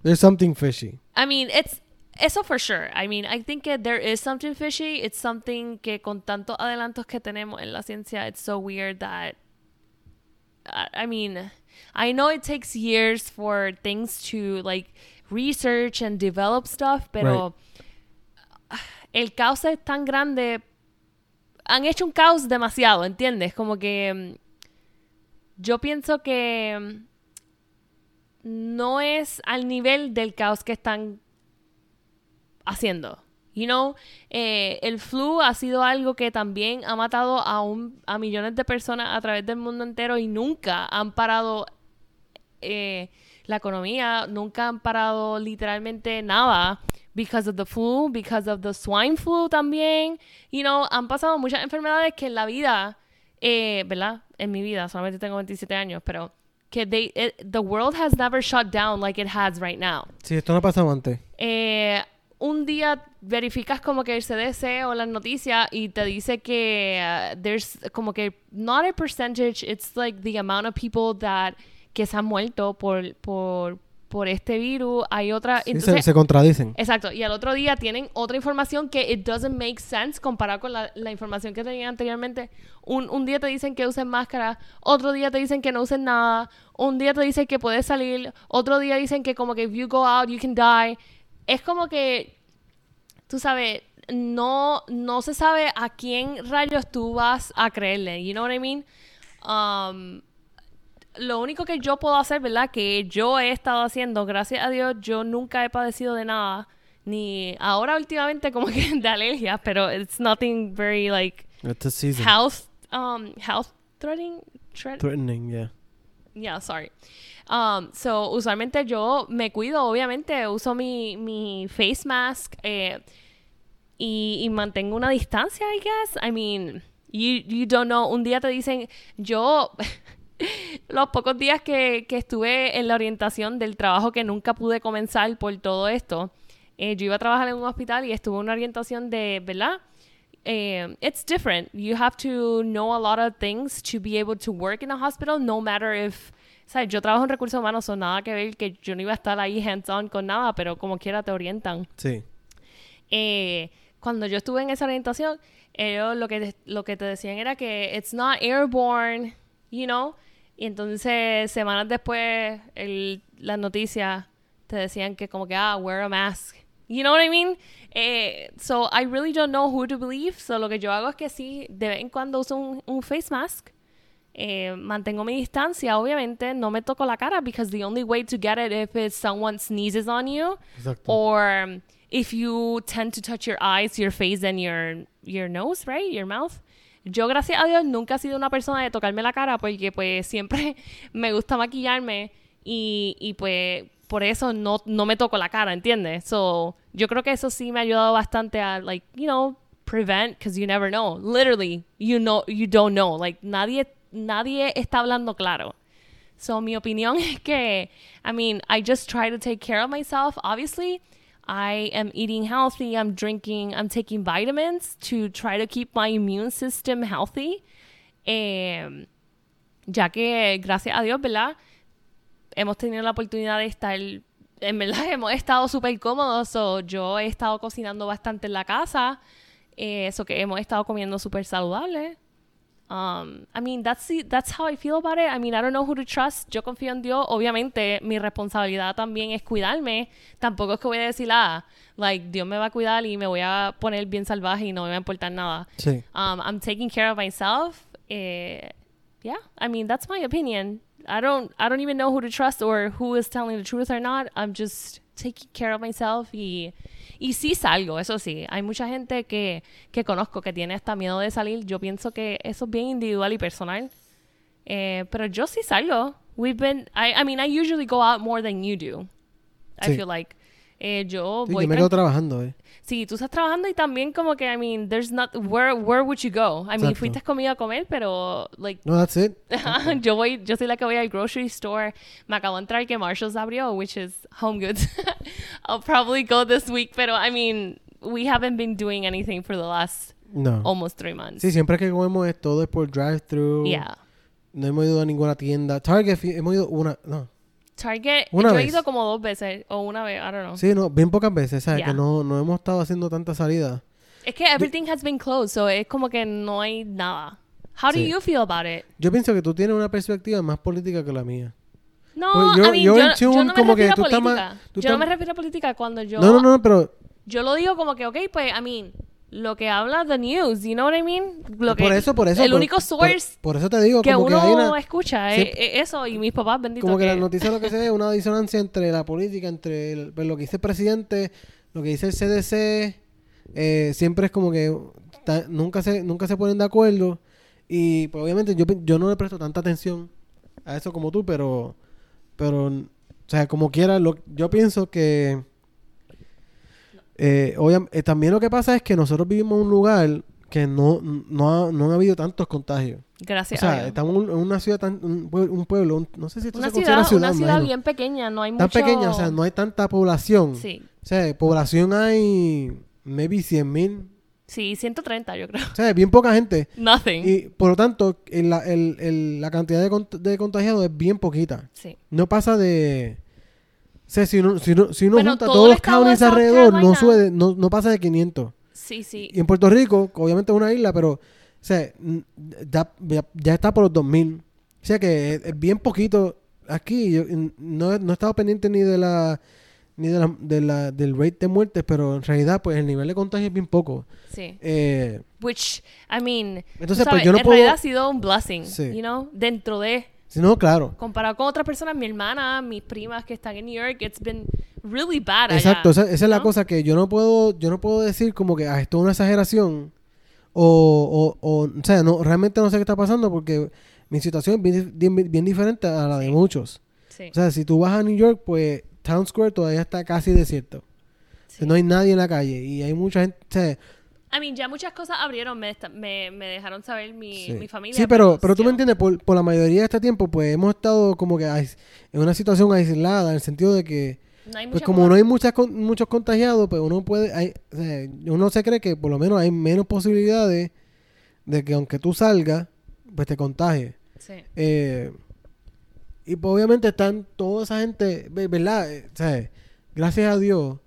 There's something fishy. I mean, it's eso for sure. I mean, I think that there is something fishy. It's something que con tantos adelantos que tenemos en la ciencia, it's so weird that I, I mean, I know it takes years for things to like research and develop stuff, pero el caos es tan grande. Han hecho un caos demasiado, ¿entiendes? Como que mm, yo pienso que mm, no es al nivel del caos que están haciendo. You know, eh, el flu ha sido algo que también ha matado a, un, a millones de personas a través del mundo entero y nunca han parado eh, la economía, nunca han parado literalmente nada because of the flu, because of the swine flu también. You know, han pasado muchas enfermedades que en la vida, eh, ¿verdad? En mi vida, solamente tengo 27 años, pero que they, the world has never shut down like it has right now. Sí, esto no ha pasado antes. Eh, un día verificas como que el CDC o las noticias y te dice que uh, there's como que not a percentage, it's like the amount of people that que se han muerto por, por, por este virus. Hay otra... Sí, se, se, contradicen. Exacto. Y al otro día tienen otra información que it doesn't make sense comparado con la, la información que tenían anteriormente. Un, un, día te dicen que usen máscara, otro día te dicen que no usen nada, un día te dicen que puedes salir, otro día dicen que como que if you go out you can die es como que, tú sabes, no, no se sabe a quién rayos tú vas a creerle. You know what I mean? Um, lo único que yo puedo hacer, ¿verdad? Que yo he estado haciendo, gracias a Dios, yo nunca he padecido de nada. Ni ahora últimamente como que de alergias, pero it's nothing very like It's a season. health um health threatening threatening, yeah. Yeah, sorry. Um, so, usualmente yo me cuido, obviamente, uso mi, mi face mask eh, y, y, mantengo una distancia, I guess. I mean, you, you don't know. Un día te dicen, yo, los pocos días que, que, estuve en la orientación del trabajo que nunca pude comenzar por todo esto, eh, yo iba a trabajar en un hospital y estuve en una orientación de, ¿verdad? Eh, it's different. You have to know a lot of things to be able to work in a hospital, no matter if ¿sabes? Yo trabajo en recursos humanos, son nada que ver que yo no iba a estar ahí hands-on con nada, pero como quiera te orientan. Sí. Eh, cuando yo estuve en esa orientación, ellos lo que, lo que te decían era que it's not airborne, you know. Y entonces, semanas después, el, las noticias te decían que como que, ah, wear a mask. You know what I mean? Eh, so, I really don't know who to believe. So, lo que yo hago es que sí, de vez en cuando uso un, un face mask. Eh, mantengo mi distancia, obviamente, no me toco la cara because the only way to get it if it's someone sneezes on you Exacto. or if you tend to touch your eyes, your face and your your nose, right? Your mouth. Yo gracias a Dios nunca he sido una persona de tocarme la cara porque pues siempre me gusta maquillarme y, y pues por eso no, no me toco la cara, ¿entiendes? So, yo creo que eso sí me ha ayudado bastante a like, you know, prevent because you never know. Literally, you know you don't know. Like nadie nadie está hablando claro. So, mi opinión es que, I mean, I just try to take care of myself. Obviously, I am eating healthy, I'm drinking, I'm taking vitamins to try to keep my immune system healthy. Eh, ya que, gracias a Dios, ¿verdad? Hemos tenido la oportunidad de estar, en verdad, hemos estado súper cómodos. So, yo he estado cocinando bastante en la casa. Eso eh, que hemos estado comiendo súper saludable. Um, I mean, that's the, that's how I feel about it. I mean, I don't know who to trust. Yo confío en Dios. Obviamente, mi responsabilidad también es cuidarme. Tampoco es que voy a decir, ah, like, Dios me va a cuidar y me voy a poner bien salvaje y no me va a importar nada. Sí. Um, I'm taking care of myself. Eh, yeah, I mean, that's my opinion. I don't, I don't even know who to trust or who is telling the truth or not. I'm just taking care of myself y y sí salgo, eso sí. Hay mucha gente que, que conozco que tiene hasta miedo de salir. Yo pienso que eso es bien individual y personal. Eh, pero yo sí salgo. We've been, I, I mean, I usually go out more than you do. I Sí. feel like. Eh, yo Sí, voy yo me quedo trabajando, eh. Sí, tú estás trabajando y también como que, I mean, there's not, where, where would you go? I mean, Exacto. fuiste conmigo a comer, pero, like, No, that's it. yo voy, yo soy la que voy al grocery store. Me acabo de entrar que Marshalls abrió, which is Home Goods. I'll probably go this week, pero I mean, we haven't been doing anything for the last No. almost three months. Sí, siempre que comemos es todo es por drive-thru. Yeah. No hemos ido a ninguna tienda. Target, hemos ido una... No. Target, Una yo he vez. ido como dos veces o una vez, I don't know. Sí, no, bien pocas veces, ¿sabes? Yeah. Que no, no hemos estado haciendo tanta salida. Es que everything has been closed, so es como que no hay nada. How do Sí. you feel about it? Yo pienso que tú tienes una perspectiva más política que la mía. No, yo- I mean, yo yo, yo no me como que refiero a tú estás más- política. tú yo no me refiero a política cuando yo... No, no, no, pero yo lo digo como que, ok, pues, I mean, lo que habla the news, you know what I mean? Lo que, por eso, por eso. El por- único source Por, eso te digo, que como uno que hay una. escucha es, siempre- es eso y mis papás benditos Como que que- la noticia lo que se ve es una disonancia entre la política, entre el- pues, lo que dice el presidente, lo que dice el CDC. eh, siempre es como que ta- nunca se nunca se ponen de acuerdo. Y pues obviamente yo, yo no le presto tanta atención a eso como tú, pero, pero o sea, como quiera, lo, yo pienso que eh, obvia- eh, también lo que pasa es que nosotros vivimos en un lugar que no, no, ha, no han habido tantos contagios. O Gracias a sea, Dios. estamos en una ciudad tan, un, pue- un pueblo, un- no sé si esto Una se considera ciudad, una ciudad imagino. bien pequeña, no hay tan mucho... pequeña, o sea, no hay tanta población. Sí, O sea, población hay maybe 100 mil. sí, 130 yo creo. O sea, bien poca gente. Nothing. Y por lo tanto, el- la, el- el- la cantidad de, cont- de contagiados es bien poquita. Sí. No pasa de... O sea, si uno, si uno, si uno Bueno, junta todo todos los counties alrededor, no, sube no, no pasa de 500. Sí, sí. Y en Puerto Rico, obviamente es una isla, pero o sea, ya, ya- ya está por los 2000. O sea que es, es bien poquito aquí. Yo no, no he estado pendiente ni de la ni de la, de la- del rate de muertes, pero en realidad pues el nivel de contagio es bien poco. Sí. Eh, Which, I mean, Entonces, pues, sabes, yo no en puedo- realidad ha sido un blessing, Sí. you know, dentro de, no, claro. comparado con otras personas, mi hermana, mis primas que están en New York, it's been really bad allá, Exacto, esa, esa es la cosa que yo no puedo yo no puedo decir como que ah, esto es una exageración o, o, o, o sea, no, realmente no sé qué está pasando porque mi situación es bien, bien- bien diferente a la de Sí. muchos. Sí, O sea, si tú vas a New York, pues Town Square todavía está casi desierto. sí. No hay nadie en la calle y hay mucha gente. o sea, I mean, ya muchas cosas abrieron, me, esta- me, me dejaron saber mi, sí. mi familia. Sí, pero, pero tú me entiendes, por, por la mayoría de este tiempo, pues hemos estado como que en una situación aislada, en el sentido de que, No hay pues como no hay muchas con- muchos contagiados, pues uno puede, hay, o sea, uno se cree que por lo menos hay menos posibilidades de que aunque tú salgas, pues te contagies. Sí, Eh, y pues obviamente están toda esa gente, ve- ¿verdad? Eh, o sea, gracias a Dios,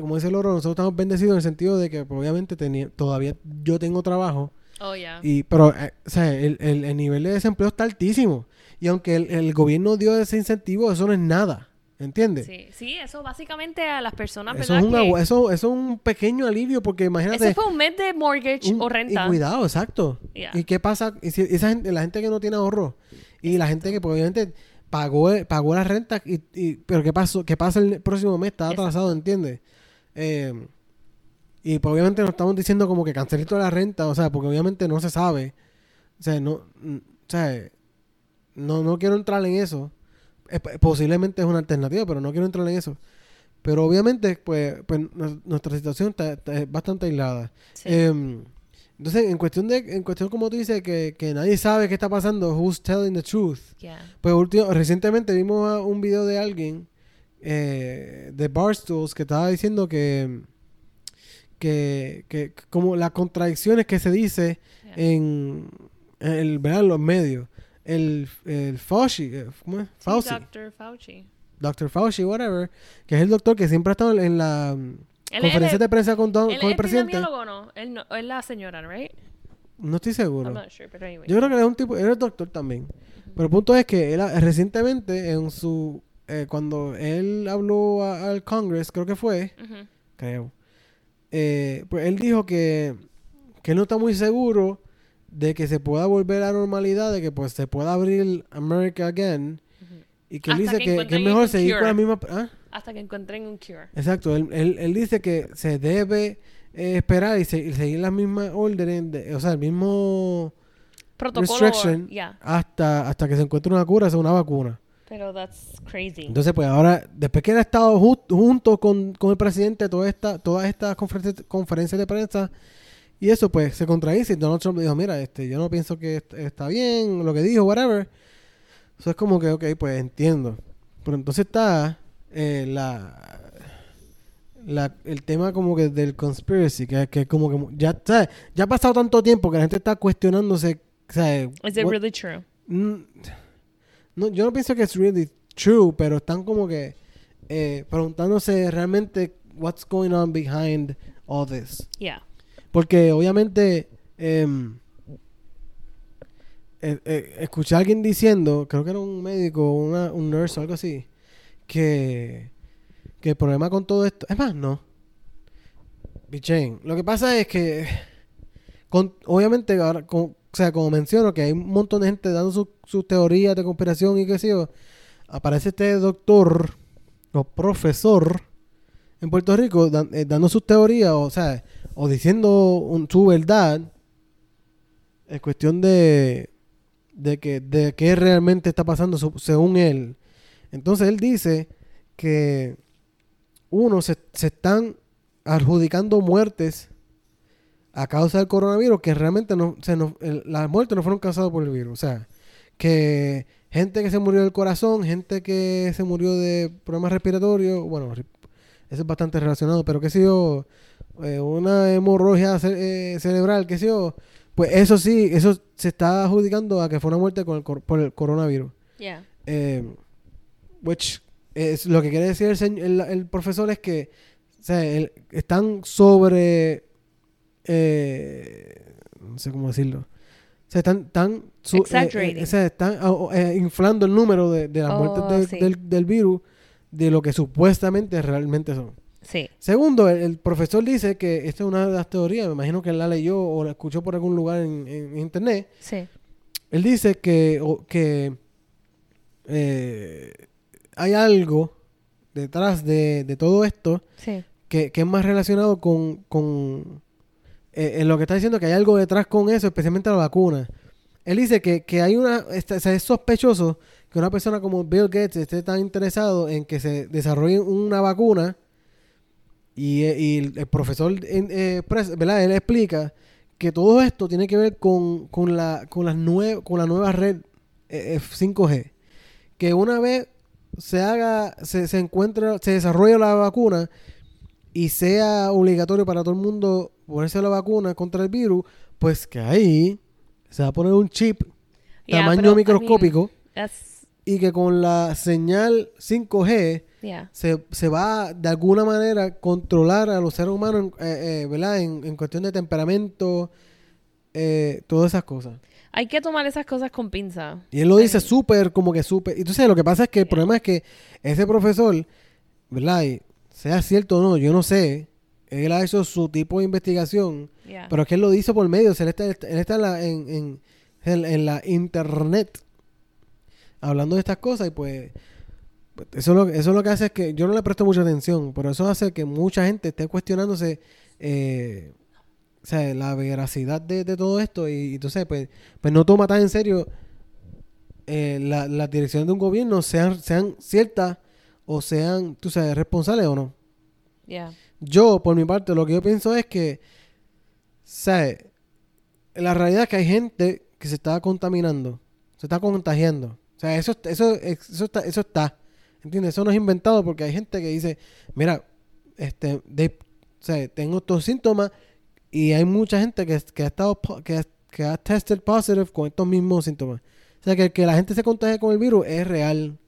como dice el oro, nosotros estamos bendecidos en el sentido de que pues, obviamente teni- todavía yo tengo trabajo, oh, yeah. y pero eh, o sea, el, el- el nivel de desempleo está altísimo. Y aunque el, el gobierno dio ese incentivo, eso no es nada, ¿entiendes? Sí, sí, eso básicamente a las personas, Eso ¿verdad? es, que- bu- eso, eso es un pequeño alivio porque imagínate... ese fue un mes de mortgage Un- o renta. Y cuidado, exacto. Yeah. ¿Y qué pasa? Y si esa gente, la gente que no tiene ahorro y la gente que pues, obviamente pagó, pagó la renta, y, y- pero ¿qué pasó? ¿Qué pasa el próximo mes? Está atrasado, ¿entiendes? Eh, y pues obviamente no estamos diciendo como que cancelé toda la renta, o sea, porque obviamente no se sabe. O sea, no, o sea, no, no quiero entrar en eso. Es- posiblemente es una alternativa, pero no quiero entrar en eso. Pero obviamente, pues, pues nu- nuestra situación está, está- es bastante aislada. Sí. Em, entonces, en cuestión de, en cuestión como tú dices, que, que nadie sabe qué está pasando, who's telling the truth. Yeah. Pues último, recientemente vimos un video de alguien eh, de Barstools que estaba diciendo que, que, que como las contradicciones que se dice Yeah. en, en el, ¿verdad? en los medios. El, el Fauci, eh, ¿cómo es? Sí, Fauci, Dr. Fauci. Dr. Fauci, whatever, que es el doctor que siempre ha estado en la conferencia de prensa con, don- ¿Él con el es presidente. o no? Él no, es la señora, right? No estoy seguro. I'm not sure, but anyway. Yo creo que es un tipo, él es doctor también. Pero el punto es que él ha- recientemente en su eh, cuando él habló a- al Congress, creo que fue, creo. eh, pues él dijo que, que él no está muy seguro de que se pueda volver a la normalidad, de que pues se pueda abrir America again y que él dice que que, que es mejor seguir con la misma ¿ah? Hasta que encuentren un cure. Exacto, él, él, él dice que se debe eh, esperar y, se- y seguir las mismas órdenes, de- o sea, el mismo Protocolo. restriction Yeah. hasta, hasta que se encuentre una cura, o sea, una vacuna. Pero that's crazy. Entonces, pues ahora, después que él ha estado ju- junto con, con el presidente toda esta, todas estas conferencias, conferencias de prensa y eso, pues se contradice. Donald Trump dijo, mira, este, yo no pienso que est- está bien lo que dijo, whatever. Eso es como que, ok, pues entiendo. Pero entonces está eh, la, la, el tema como que del conspiracy, que, que como que ya, ¿sabes? ya ha pasado tanto tiempo que la gente está cuestionándose, ¿sabes? What- really true? Mm, No, yo no pienso que es really true, pero están como que eh, preguntándose realmente what's going on behind all this. Yeah. Porque obviamente em, eh, eh, escuché a alguien diciendo, creo que era un médico, una, un nurse o algo así, que, que el problema con todo esto, es más, no. Bichen, lo que pasa es que, con, obviamente, ahora, con- o sea, como menciono, que hay un montón de gente dando sus teorías de conspiración y qué sé yo, aparece este doctor o profesor en Puerto Rico eh, dando sus teorías, o sea, o diciendo su verdad, es cuestión de, de que de qué realmente está pasando según él. Entonces él dice que uno se, se están adjudicando muertes a causa del coronavirus que realmente no se nos- el- las muertes no fueron causadas por el virus. O sea, que gente que se murió del corazón, gente que se murió de problemas respiratorios, bueno, eso es bastante relacionado, pero qué sé yo, eh, una hemorragia ce- eh, cerebral, qué sé yo, pues eso sí, eso se está adjudicando a que fue una muerte con el cor- por el coronavirus. Yeah. Eh, which es lo que quiere decir el, señ- el, el profesor es que o sea, el- están sobre eh, no sé cómo decirlo o sea, están, están, su- eh, eh, o sea, están ah, oh, inflando el número de, de las Oh, muertes del, sí. del- del virus de lo que supuestamente realmente son. Sí. Segundo, el, el profesor dice que esta es una de las teorías, me imagino que él la leyó o la escuchó por algún lugar en- en internet, Sí. él dice que, o- que eh, hay algo detrás de, de todo esto Sí. que, que es más relacionado con, con eh, en lo que está diciendo que hay algo detrás con eso, especialmente la vacuna. Él dice que, que hay una, está- o sea, es sospechoso que una persona como Bill Gates esté tan interesado en que se desarrolle una vacuna y, eh, y el, profesor, eh. Él explica que todo esto tiene que ver con, con, la, con, nue- con la nueva red eh, eh, 5G. Que una vez se haga, se, se encuentre, se desarrolle la vacuna y sea obligatorio para todo el mundo ponerse la vacuna contra el virus, pues que ahí se va a poner un chip Yeah, tamaño I microscópico mean, y que con la señal 5G yeah. se, se va de alguna manera controlar a los seres humanos, en- eh, eh, ¿verdad? En, en cuestión de temperamento, eh, todas esas cosas. Hay que tomar esas cosas con pinza. Y él lo dice súper, como que súper. Y tú sabes, lo que pasa es que el problema es que ese profesor, ¿verdad? Y sea cierto o no, yo no sé. Él ha hecho su tipo de investigación, Yeah. pero es que él lo hizo por medio. o sea, él está, él está en, la, en, en- en- en la internet hablando de estas cosas y pues pues, eso lo, eso lo que hace es que yo no le presto mucha atención, pero eso hace que mucha gente esté cuestionándose eh, o sea, la veracidad de, de todo esto y, entonces pues, pues no toma tan en serio eh, la, las direcciones de un gobierno sean, sean ciertas o sean, tú sabes, responsables o no. Yeah. Yo, por mi parte, lo que yo pienso es que, ¿sabes? La realidad es que hay gente que se está contaminando, se está contagiando. O sea, eso, eso, eso, está, eso está. ¿Entiendes? Eso no es inventado porque hay gente que dice, mira, este, tengo estos síntomas y hay mucha gente que, que ha estado, que, que ha tested positive con estos mismos síntomas. O sea, que, que la gente se contagie con el virus es real.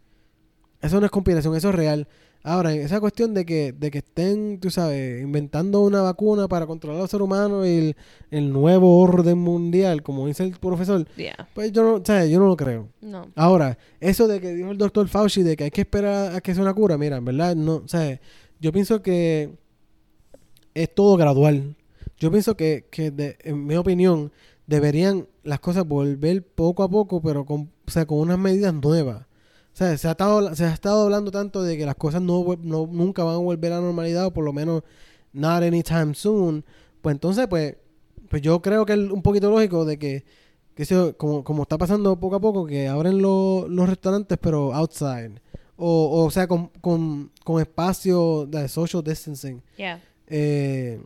Eso no es conspiración, eso es real. Ahora, esa cuestión de que, de que estén, tú sabes, inventando una vacuna para controlar al ser humano y el, el nuevo orden mundial, como dice el profesor, Yeah. pues yo no, o sea, yo no lo creo. No. Ahora, eso de que dijo el doctor Fauci de que hay que esperar a que sea una cura, mira, en verdad, no, o sea, yo pienso que es todo gradual. Yo pienso que, que de- en mi opinión, deberían las cosas volver poco a poco, pero con, o sea, con unas medidas nuevas. O sea, se ha, estado, se ha estado hablando tanto de que las cosas no, no nunca van a volver a la normalidad, o por lo menos not anytime soon. Pues entonces, pues, pues yo creo que es un poquito lógico de que, que se- como, como está pasando poco a poco, que abren lo- los restaurantes, pero outside. O, o sea, con, con, con espacio de social distancing. Yeah. Eh,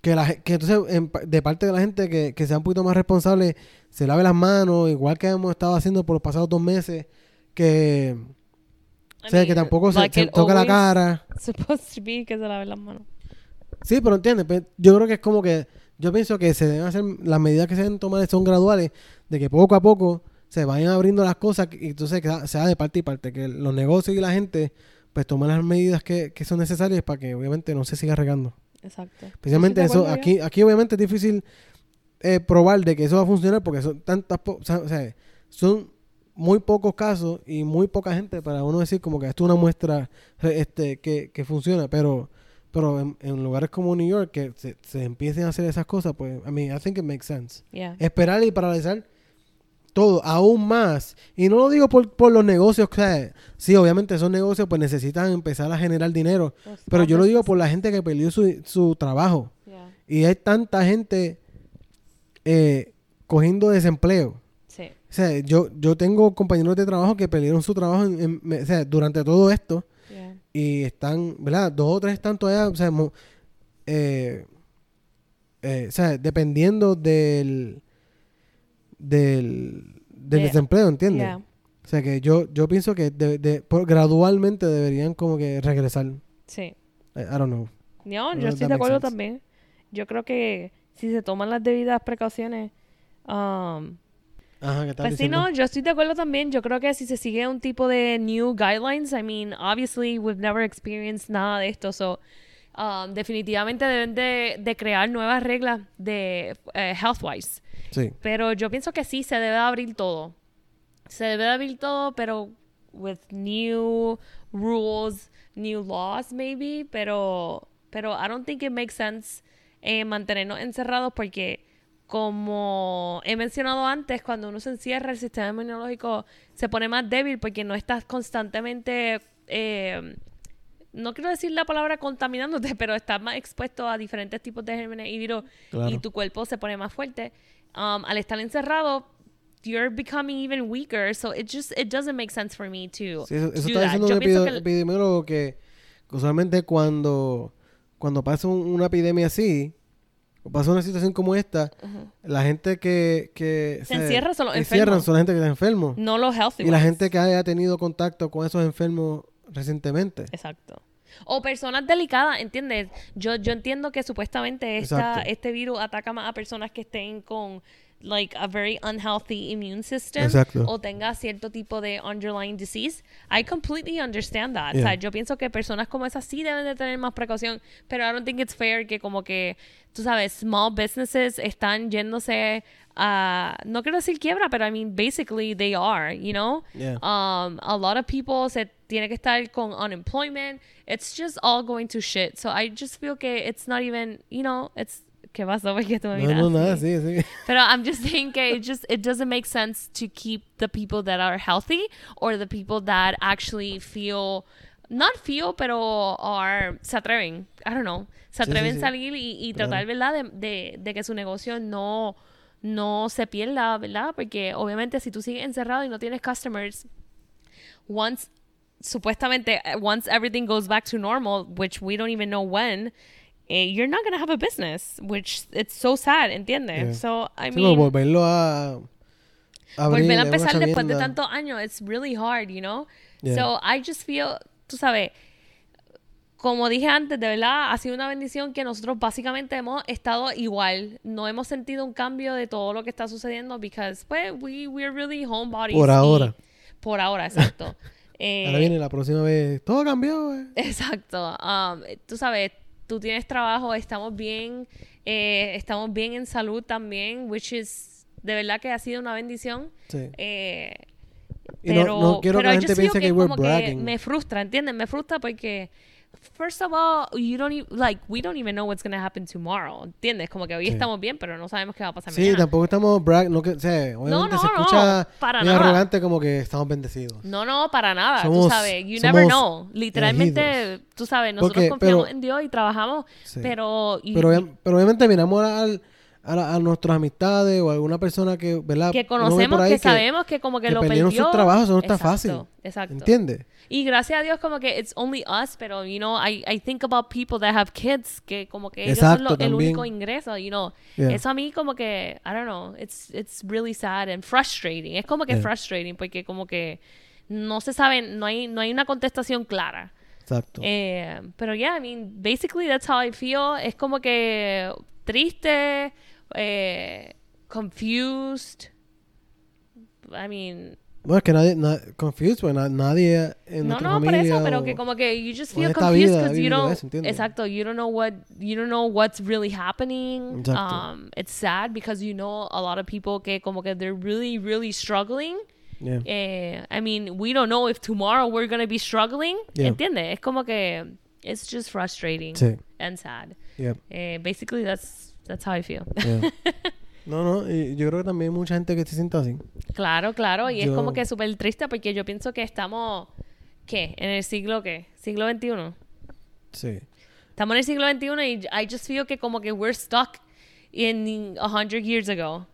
que, la, que entonces en de parte de la gente que, que sea un poquito más responsable se lave las manos igual que hemos estado haciendo por los pasados dos meses que o sea que tampoco se, like se it toca la cara Supposed to be que se laven las manos. sí pero entiendes Pues, yo creo que es como que yo pienso que se deben hacer las medidas que se deben tomar son graduales de que poco a poco se vayan abriendo las cosas y entonces que sea de parte y parte que los negocios y la gente pues tomen las medidas que, que son necesarias para que obviamente no se siga regando Exacto. Especialmente eso, aquí, aquí obviamente es difícil eh, probar de que eso va a funcionar porque son tantas, o sea, son muy pocos casos y muy poca gente para uno decir como que esto es una muestra este, que, que funciona, pero Pero en, en lugares como New York, que se, se empiecen a hacer esas cosas, pues, I mean, I think it makes sense. Yeah. Esperar y paralizar todo, aún más. Y no lo digo por, por los negocios, o sea, sí, obviamente esos negocios pues necesitan empezar a generar dinero. Los Pero yo lo digo por la gente que perdió su, su trabajo. Yeah. Y hay tanta gente eh, cogiendo desempleo. O sea, yo, yo tengo compañeros de trabajo que perdieron su trabajo en- o sea, durante todo esto Yeah. y están, ¿verdad? Dos o tres están todavía, o sea, mo- eh, eh, o sea, dependiendo del del, del De- desempleo, ¿entiendes? Yeah. O sea, que yo, yo pienso que de- de- por- gradualmente deberían como que regresar. I, Sí. I don't know. No, No, yo estoy de acuerdo sense. también. Yo creo que si se toman las debidas precauciones, um, Ajá, ¿qué estás pues sí, no, yo estoy de acuerdo también. Yo creo que si se sigue un tipo de new guidelines, I mean, obviously we've never experienced nada de esto, so um, definitivamente deben de, de crear nuevas reglas de eh, health wise. Sí. Pero yo pienso que sí, se debe abrir todo. Se debe abrir todo, pero with new rules, new laws maybe, pero, pero I don't think it makes sense eh, mantenernos encerrados porque como he mencionado antes, cuando uno se encierra el sistema inmunológico se pone más débil porque no estás constantemente... eh, no quiero decir la palabra contaminándote, pero estás más expuesto a diferentes tipos de gérmenes y virus Claro. y tu cuerpo se pone más fuerte. Um, al estar encerrado, you're becoming even weaker, so it just it doesn't make sense for me to, Sí, eso, eso do está diciendo un epido- que epidemiólogo que usualmente cuando, cuando pasa un- una epidemia así, pasa una situación como esta, la gente que, que Se encierra son los se encierran enfermos. son la gente que está enfermo. no los healthy y la gente que haya tenido contacto con esos enfermos recientemente. Exacto. O personas delicadas, ¿entiendes? Yo, yo entiendo que supuestamente esta, este virus ataca más a personas que estén con like a very unhealthy immune system Exacto. o tenga cierto tipo de underlying disease. I completely understand that. Yeah. O sea, yo pienso que personas como esas sí deben de tener más precaución, pero I don't think it's fair que como que, tú sabes, small businesses están yéndose a, no quiero decir quiebra, pero I mean, basically they are, you know? Yeah. Um, a lot of people se tiene que estar con unemployment. It's just all going to shit. So I just feel que it's not even, you know, it's ¿Qué pasó? Porque tú me No, miras no, nada, así. sí, sí. Pero I'm just saying que it just it doesn't make sense to keep the people that are healthy or the people that actually feel not feel pero are se atreven I don't know se Sí, sí, atreven sí. salir y, y tratar verdad de, de, de que su negocio no no se pierda verdad porque obviamente si tú sigues encerrado y no tienes customers once supuestamente uh, once everything goes back to normal which we don't even know when eh, you're not gonna have a business which it's so sad ¿entiendes? Yeah. so I Sí, mean volverlo a abrir volver a empezar después de tantos años it's really hard you know Yeah. so I just feel tú sabes como dije antes, de verdad, ha sido una bendición que nosotros básicamente hemos estado igual. No hemos sentido un cambio de todo lo que está sucediendo because, pues, we, we're really homebodies. Por ahora. por ahora, exacto. Eh, Ahora viene la próxima vez. Todo cambió, eh. Exacto. Um, tú sabes, tú tienes trabajo, estamos bien, eh, estamos bien en salud también, which is, de verdad que ha sido una bendición. Sí. Eh, Y no- pero, no quiero que pero la I gente piense que we're bragging. me frustra, ¿entiendes? Me frustra porque first of all, you don't e- like we don't even know what's going to happen tomorrow, ¿entiendes? Como que hoy Sí. estamos bien, pero no sabemos qué va a pasar Sí, mañana. tampoco estamos brag, no que, o sea, obviamente no, se no, escucha para muy nada. arrogante como que estamos bendecidos. No, no, para nada. Somos- tú sabes, you never know. Literalmente, elegidos. tú sabes, nosotros Porque- confiamos pero- en Dios y trabajamos, Sí. pero, y- Pero, pero obviamente miramos al- a, la- a nuestras amistades o a alguna persona que, ¿verdad? que conocemos, ahí que, sabemos que como que, que lo perdieron perdió. sus trabajos, eso no está Exacto, fácil. Exacto. ¿Entiendes? Y gracias a Dios como que it's only us, pero you know, I, I think about people that have kids que como que ellos son Exacto, lo- el único ingreso, you know. Yeah. Eso a mí como que I don't know, it's it's really sad and frustrating. Es como que Yeah. frustrating porque como que no se sabe, no hay no hay una contestación clara. Exacto. Eh, pero yeah, I mean, basically that's how I feel. Es como que triste, eh, confused. I mean, bueno, es que nadie, na- confused, pues na- nadie en no, no, por familia eso, pero que como que you just feel confused because you don't, eso, exacto, you don't know what, you don't know what's really happening. Um, it's sad because you know a lot of people que como que they're really, really struggling. Yeah. Eh, I mean, we don't know if tomorrow we're gonna be struggling. Yeah. ¿Entiendes? Es como que it's just frustrating. Sí. and sad. Yep, Eh, basically, that's that's how I feel. yeah. No, no, y yo creo que también hay mucha gente que se sienta así. claro, claro. Y es como Yo- que súper triste porque yo pienso que estamos, ¿qué? En el siglo, ¿qué? Siglo XXI. Sí. Estamos en el siglo XXI y I just feel que como que we're stuck in a hundred years ago.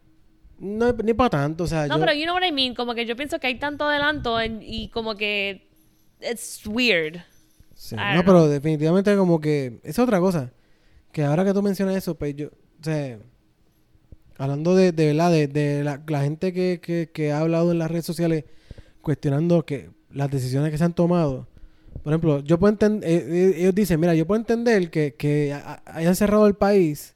No, ni para tanto, o sea, No, yo... pero you know what I mean. Como que yo pienso que hay tanto adelanto en- y como que it's weird. Sí, No, don't pero definitivamente como que... Es otra cosa. Que ahora que tú mencionas eso, pues yo... O sea... Hablando de, de verdad, de, de la, la gente que, que, que ha hablado en las redes sociales cuestionando que las decisiones que se han tomado. Por ejemplo, yo puedo entender... ellos dicen, mira, yo puedo entender que, que hayan cerrado el país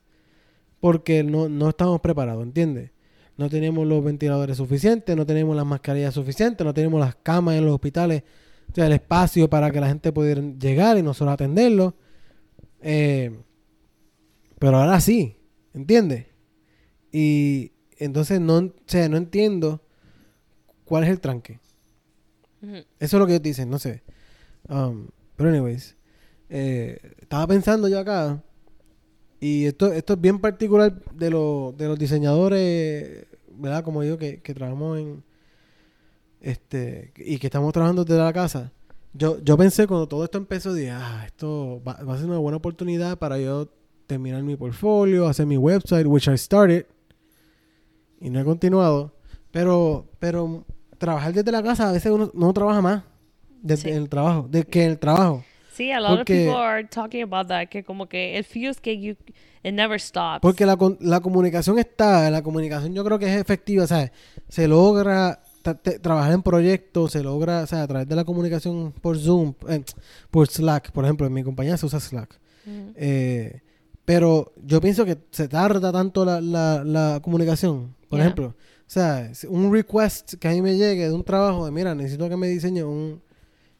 porque no, no estamos preparados, ¿entiendes? No tenemos los ventiladores suficientes, no tenemos las mascarillas suficientes, no tenemos las camas en los hospitales, o sea, el espacio para que la gente pudiera llegar y nosotros atenderlo. Eh, pero ahora sí, ¿entiendes? Y entonces no, o sea, no entiendo cuál es el tranque. Eso es lo que ellos dicen, no sé. Um, pero anyways, eh, estaba pensando yo acá y esto, esto es bien particular de, los de los diseñadores, ¿verdad? Como yo que, que trabajamos en este y que estamos trabajando desde la casa. Yo, yo pensé cuando todo esto empezó, dije, ah, esto va, va a ser una buena oportunidad para yo terminar mi portfolio, hacer mi website, which I started y no he continuado. Pero, pero trabajar desde la casa a veces uno no trabaja más desde Sí. el trabajo, de que el trabajo. Sí, a lot Porque- of people are talking about that. Que como que it feels que you, it never stops. Porque la, la comunicación está, la comunicación yo creo que es efectiva, ¿sabes? Se logra trabajar en proyectos, se logra, o sea, a través de la comunicación por Zoom, eh, por Slack, por ejemplo, en mi compañía se usa Slack. Eh, pero yo pienso que se tarda tanto la, la, la comunicación. Por Yeah. ejemplo, o sea, un request que a mí me llegue de un trabajo de, mira, necesito que me diseñe un,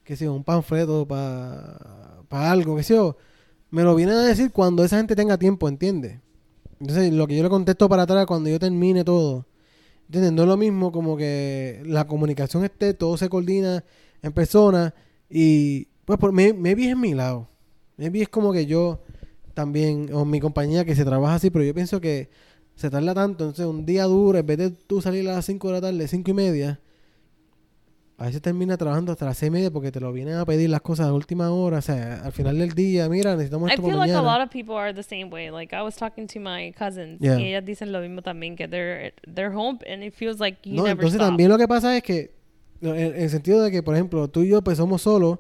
qué sé yo, un panfleto para algo, qué sé yo, me lo vienen a decir cuando esa gente tenga tiempo, ¿entiendes? Entonces, lo que yo le contesto para atrás cuando yo termine todo, ¿entiendes? No es lo mismo como que la comunicación esté, todo se coordina en persona y, pues, por, me, maybe es mi lado. Maybe es como que yo también, o mi compañía que se trabaja así, pero yo pienso que se tarda tanto, entonces un día duro, en vez de tú salir a las 5 de la tarde, 5 y media, a veces termina trabajando hasta las 6 y media porque te lo vienen a pedir las cosas a última hora, o sea, al final del día, mira, necesitamos I esto feel para like a mañana. lot of people are the same way. Like I was talking to my cousins Yeah. y ellas dicen lo mismo también que they're they're home and it feels like you No, never entonces stop. también lo que pasa es que, en, en el sentido de que, por ejemplo, tú y yo pues somos solos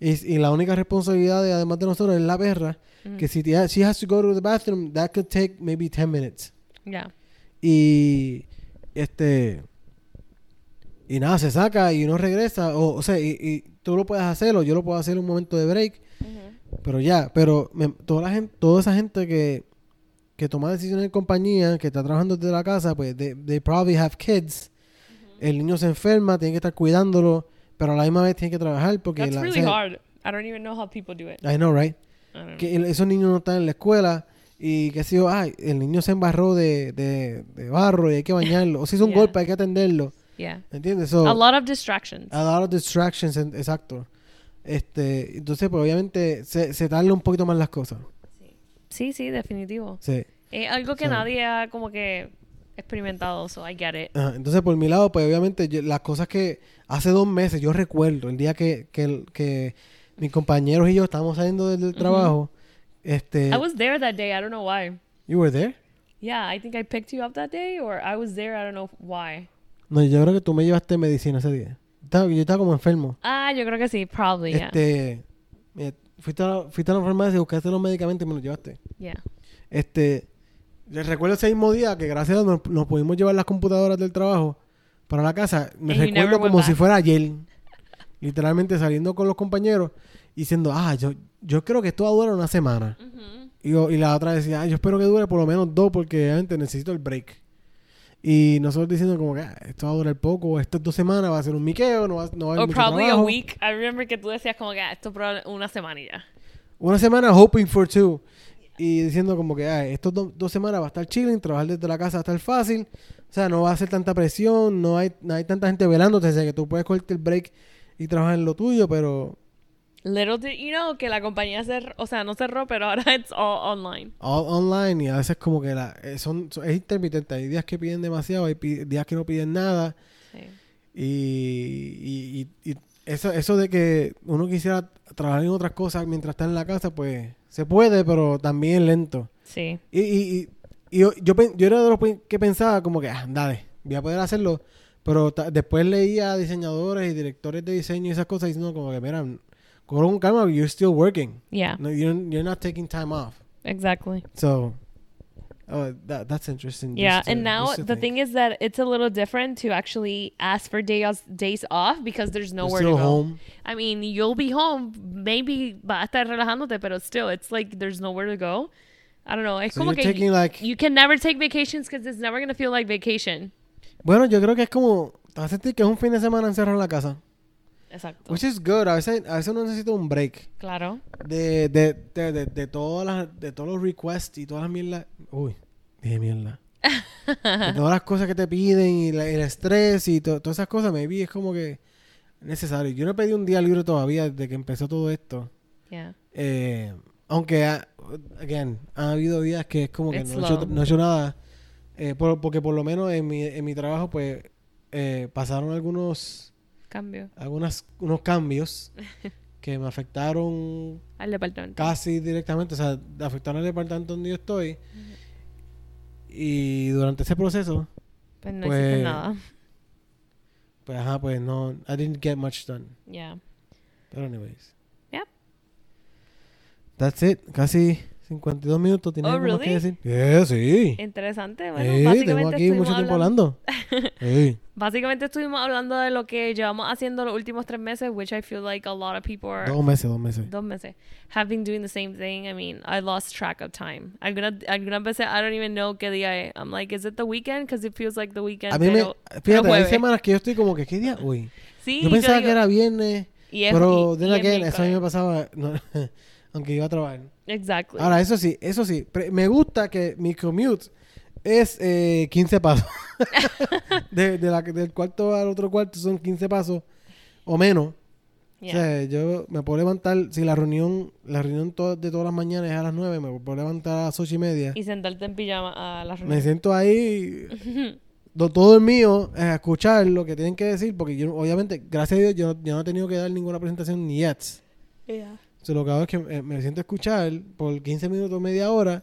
y, y la única responsabilidad de, además de nosotros es la perra, Ujú. que si te- she has to go to the bathroom, that could take maybe 10 minutes. Yeah. Y este y nada, se saca y uno regresa, o, o sea, y, y tú lo puedes hacer o yo lo puedo hacer en un momento de break, Ujú. pero ya, pero me- toda la gente, toda esa gente que, que toma decisiones en compañía, que está trabajando desde la casa, pues they, they probably have kids. El niño se enferma, tiene que estar cuidándolo, pero a la misma vez tiene que trabajar porque That's la- really o sea, hard. I don't even know how people do it. I know, right? Que esos niños no están en la escuela y que si yo, ay, el niño se embarró de, de, de barro y hay que bañarlo. O si hizo un Yeah. golpe, hay que atenderlo. Yeah. ¿Entiendes? So, a lot of distractions. a lot of distractions, en- exacto. Este, entonces, pues obviamente se, se tarda un poquito más las cosas. Sí, sí, definitivo. Sí. Es algo que Sí. nadie ha como que experimentado, so I get it. Ajá, Entonces, por mi lado, pues obviamente yo- las cosas que hace dos meses yo recuerdo, el día que, que, que mis compañeros y yo estábamos saliendo del, del trabajo, este, I was there that day. I don't know why. you were there? Yeah, I think I picked you up that day, or I was there. I don't know why. No, yo creo que tú me llevaste medicina ese día. Yo estaba como enfermo. Ah, yo creo que sí, probably, yeah. Este, mira, fuiste, a la, fuiste a la farmacia, buscaste los medicamentos y me los llevaste. Yeah. Este, recuerdo ese mismo día que gracias a Dios nos, nos pudimos llevar las computadoras del trabajo para la casa. Me And recuerdo como si fuera ayer. Literalmente saliendo con los compañeros y diciendo, ah, yo, yo creo que esto va a durar una semana. Mhm. Y, yo- y la otra decía, ah, yo espero que dure por lo menos dos porque obviamente necesito el break. Y nosotros diciendo como que ah, esto va a durar poco, estas dos semanas va a ser un miqueo, no va, no va a haber Or mucho probably a week. I remember que tú decías como que ah, esto una semana y ya. Una semana hoping for two. Y diciendo como que ah, estos do- dos semanas va a estar chilling, trabajar desde la casa va a estar fácil. O sea, no va a ser tanta presión, no hay, no hay tanta gente velándote, o sea, que tú puedes cogerte el break y trabajar en lo tuyo, pero Little did you know que la compañía cerró, o sea, no cerró, pero ahora it's all online. All online y a veces como que la, eh, son, son- es intermitente. Hay días que piden demasiado, hay días que no piden nada. Sí. Y, y, y- y eso, eso de que uno quisiera trabajar en otras cosas mientras está en la casa, pues se puede, pero también es lento. Sí. Y, y, y- y yo, yo, yo era de los que pensaba como que, ah, dale, voy a poder hacerlo. Pero después leía a diseñadores y directores de diseño y esas cosas diciendo como que, mira, con calma, you're still working. Yeah. No, you're, you're not taking time off. Exactly. So, oh, that, that's interesting. Yeah, to- and now the think. thing is that it's a little different to actually ask for days days off because there's nowhere to go. home. I mean, you'll be home, maybe va a estar relajándote, pero still, it's like there's nowhere to go. I don't know. Es So como you're taking like you can never take vacations because it's never gonna feel like vacation. Bueno, yo creo que es como. Te vas a sentir que es un fin de semana encerrado en la casa. Exacto. Which is good. A veces, a veces uno necesita un break. Claro. De, de, de, de, de todas las, de todos los requests y todas las mierdas. Uy, dije mierda. de todas las cosas que te piden y la- el estrés y to- todas esas cosas, maybe es como que necesario. Yo no he pedido un día libre todavía desde que empezó todo esto. Yeah. Eh, aunque, ha- again, ha habido días que es como que no he, hecho, no he hecho nada. Eh, por- porque por lo menos en mi, en mi trabajo, pues, eh, pasaron algunos, Cambio algunas, unos cambios que me afectaron al departamento. casi directamente. O sea, afectaron al departamento donde yo estoy. Y durante ese proceso, Pues no pues- hiciste nada. pues, ajá, pues no, I didn't get much done. Yeah. Pero anyways. Yep. That's it. Casi 52 minutos. ¿Tienes Oh, algo más que really? decir? Yeah, sí. Interesante. Bueno, Sí, básicamente tengo aquí mucho tiempo hablando- hablando. Sí. Básicamente estuvimos hablando de lo que llevamos haciendo los últimos tres meses, which I feel like a lot of people are Dos meses, dos meses. dos meses have been doing the same thing. I mean, I lost track of time. Algunas algunas veces I don't even know qué día es. I'm like, is it the weekend? Because it feels like the weekend. A mí me... pero, pero Fíjate, hay semanas que yo estoy como que, ¿qué día hoy? Sí, Yo pensaba digo- que era viernes, y es- pero y es again, eso a mí me pasaba, no, aunque iba a trabajar. Exactly. Ahora, eso sí, eso sí, me gusta que mi commute es eh, 15 pasos. de, de la, del cuarto al otro cuarto son 15 pasos o menos. Yeah. O sea, yo me puedo levantar, si la reunión, la reunión to- de todas las mañanas es a las 9, me puedo levantar a las 8 y media. y sentarte en pijama a la Me reunión. siento ahí, do- todo el mío, a escuchar lo que tienen que decir, porque yo, obviamente, gracias a Dios, yo, no- yo no he tenido que dar ninguna presentación ni yet. Yeah. Lo que hago es que eh, me siento a escuchar por 15 minutos, media hora,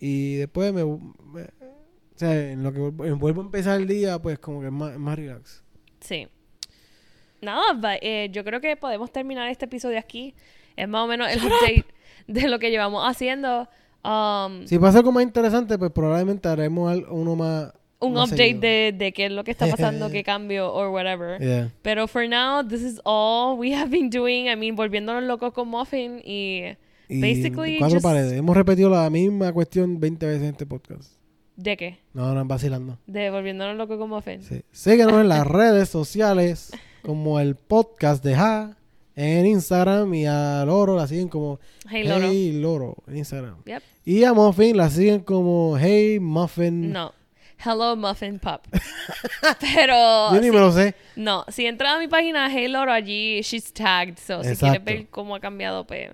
y después me, me- o sea, en lo que vuelvo, vuelvo a empezar el día, pues como que es más, más relax. Sí. Nada, eh, yo creo que podemos terminar este episodio aquí. Es más o menos el update de lo que llevamos haciendo. Um, Si pasa algo más interesante, pues probablemente haremos uno más. Un más update de, de qué es lo que está pasando, qué cambio, or whatever. Yeah. Pero for now, this is all we have been doing. I mean, volviéndonos locos con Muffin y Y basically cuatro just- paredes. Hemos repetido la misma cuestión 20 veces en este podcast. ¿De qué? No, no, vacilando. De volviéndonos locos con Muffin. Sí. Síguenos en las redes sociales como el podcast de Ja en Instagram y a Loro la siguen como Hey, Loro. Hey Loro en Instagram. Yep. Y a Muffin la siguen como Hey Muffin. No. Hello Muffin Pup. Pero Yo ni me lo sé. no, si entras a mi página Loro allí, she's tagged. So si quieres Exacto. ver cómo ha cambiado, pues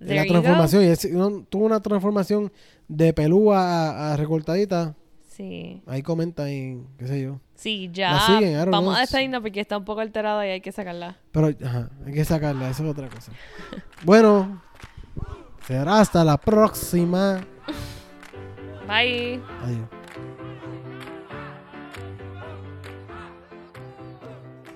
la transformación. Y es- uno- tuvo una transformación de pelúa a, a recortadita. Sí. Ahí comenta y qué sé yo. Sí, ya. La siguen, Vamos know. a despedirnos porque está un poco alterada y hay que sacarla. Pero, ajá, hay que sacarla, eso es otra cosa. bueno, será hasta la próxima. Bye. Adiós.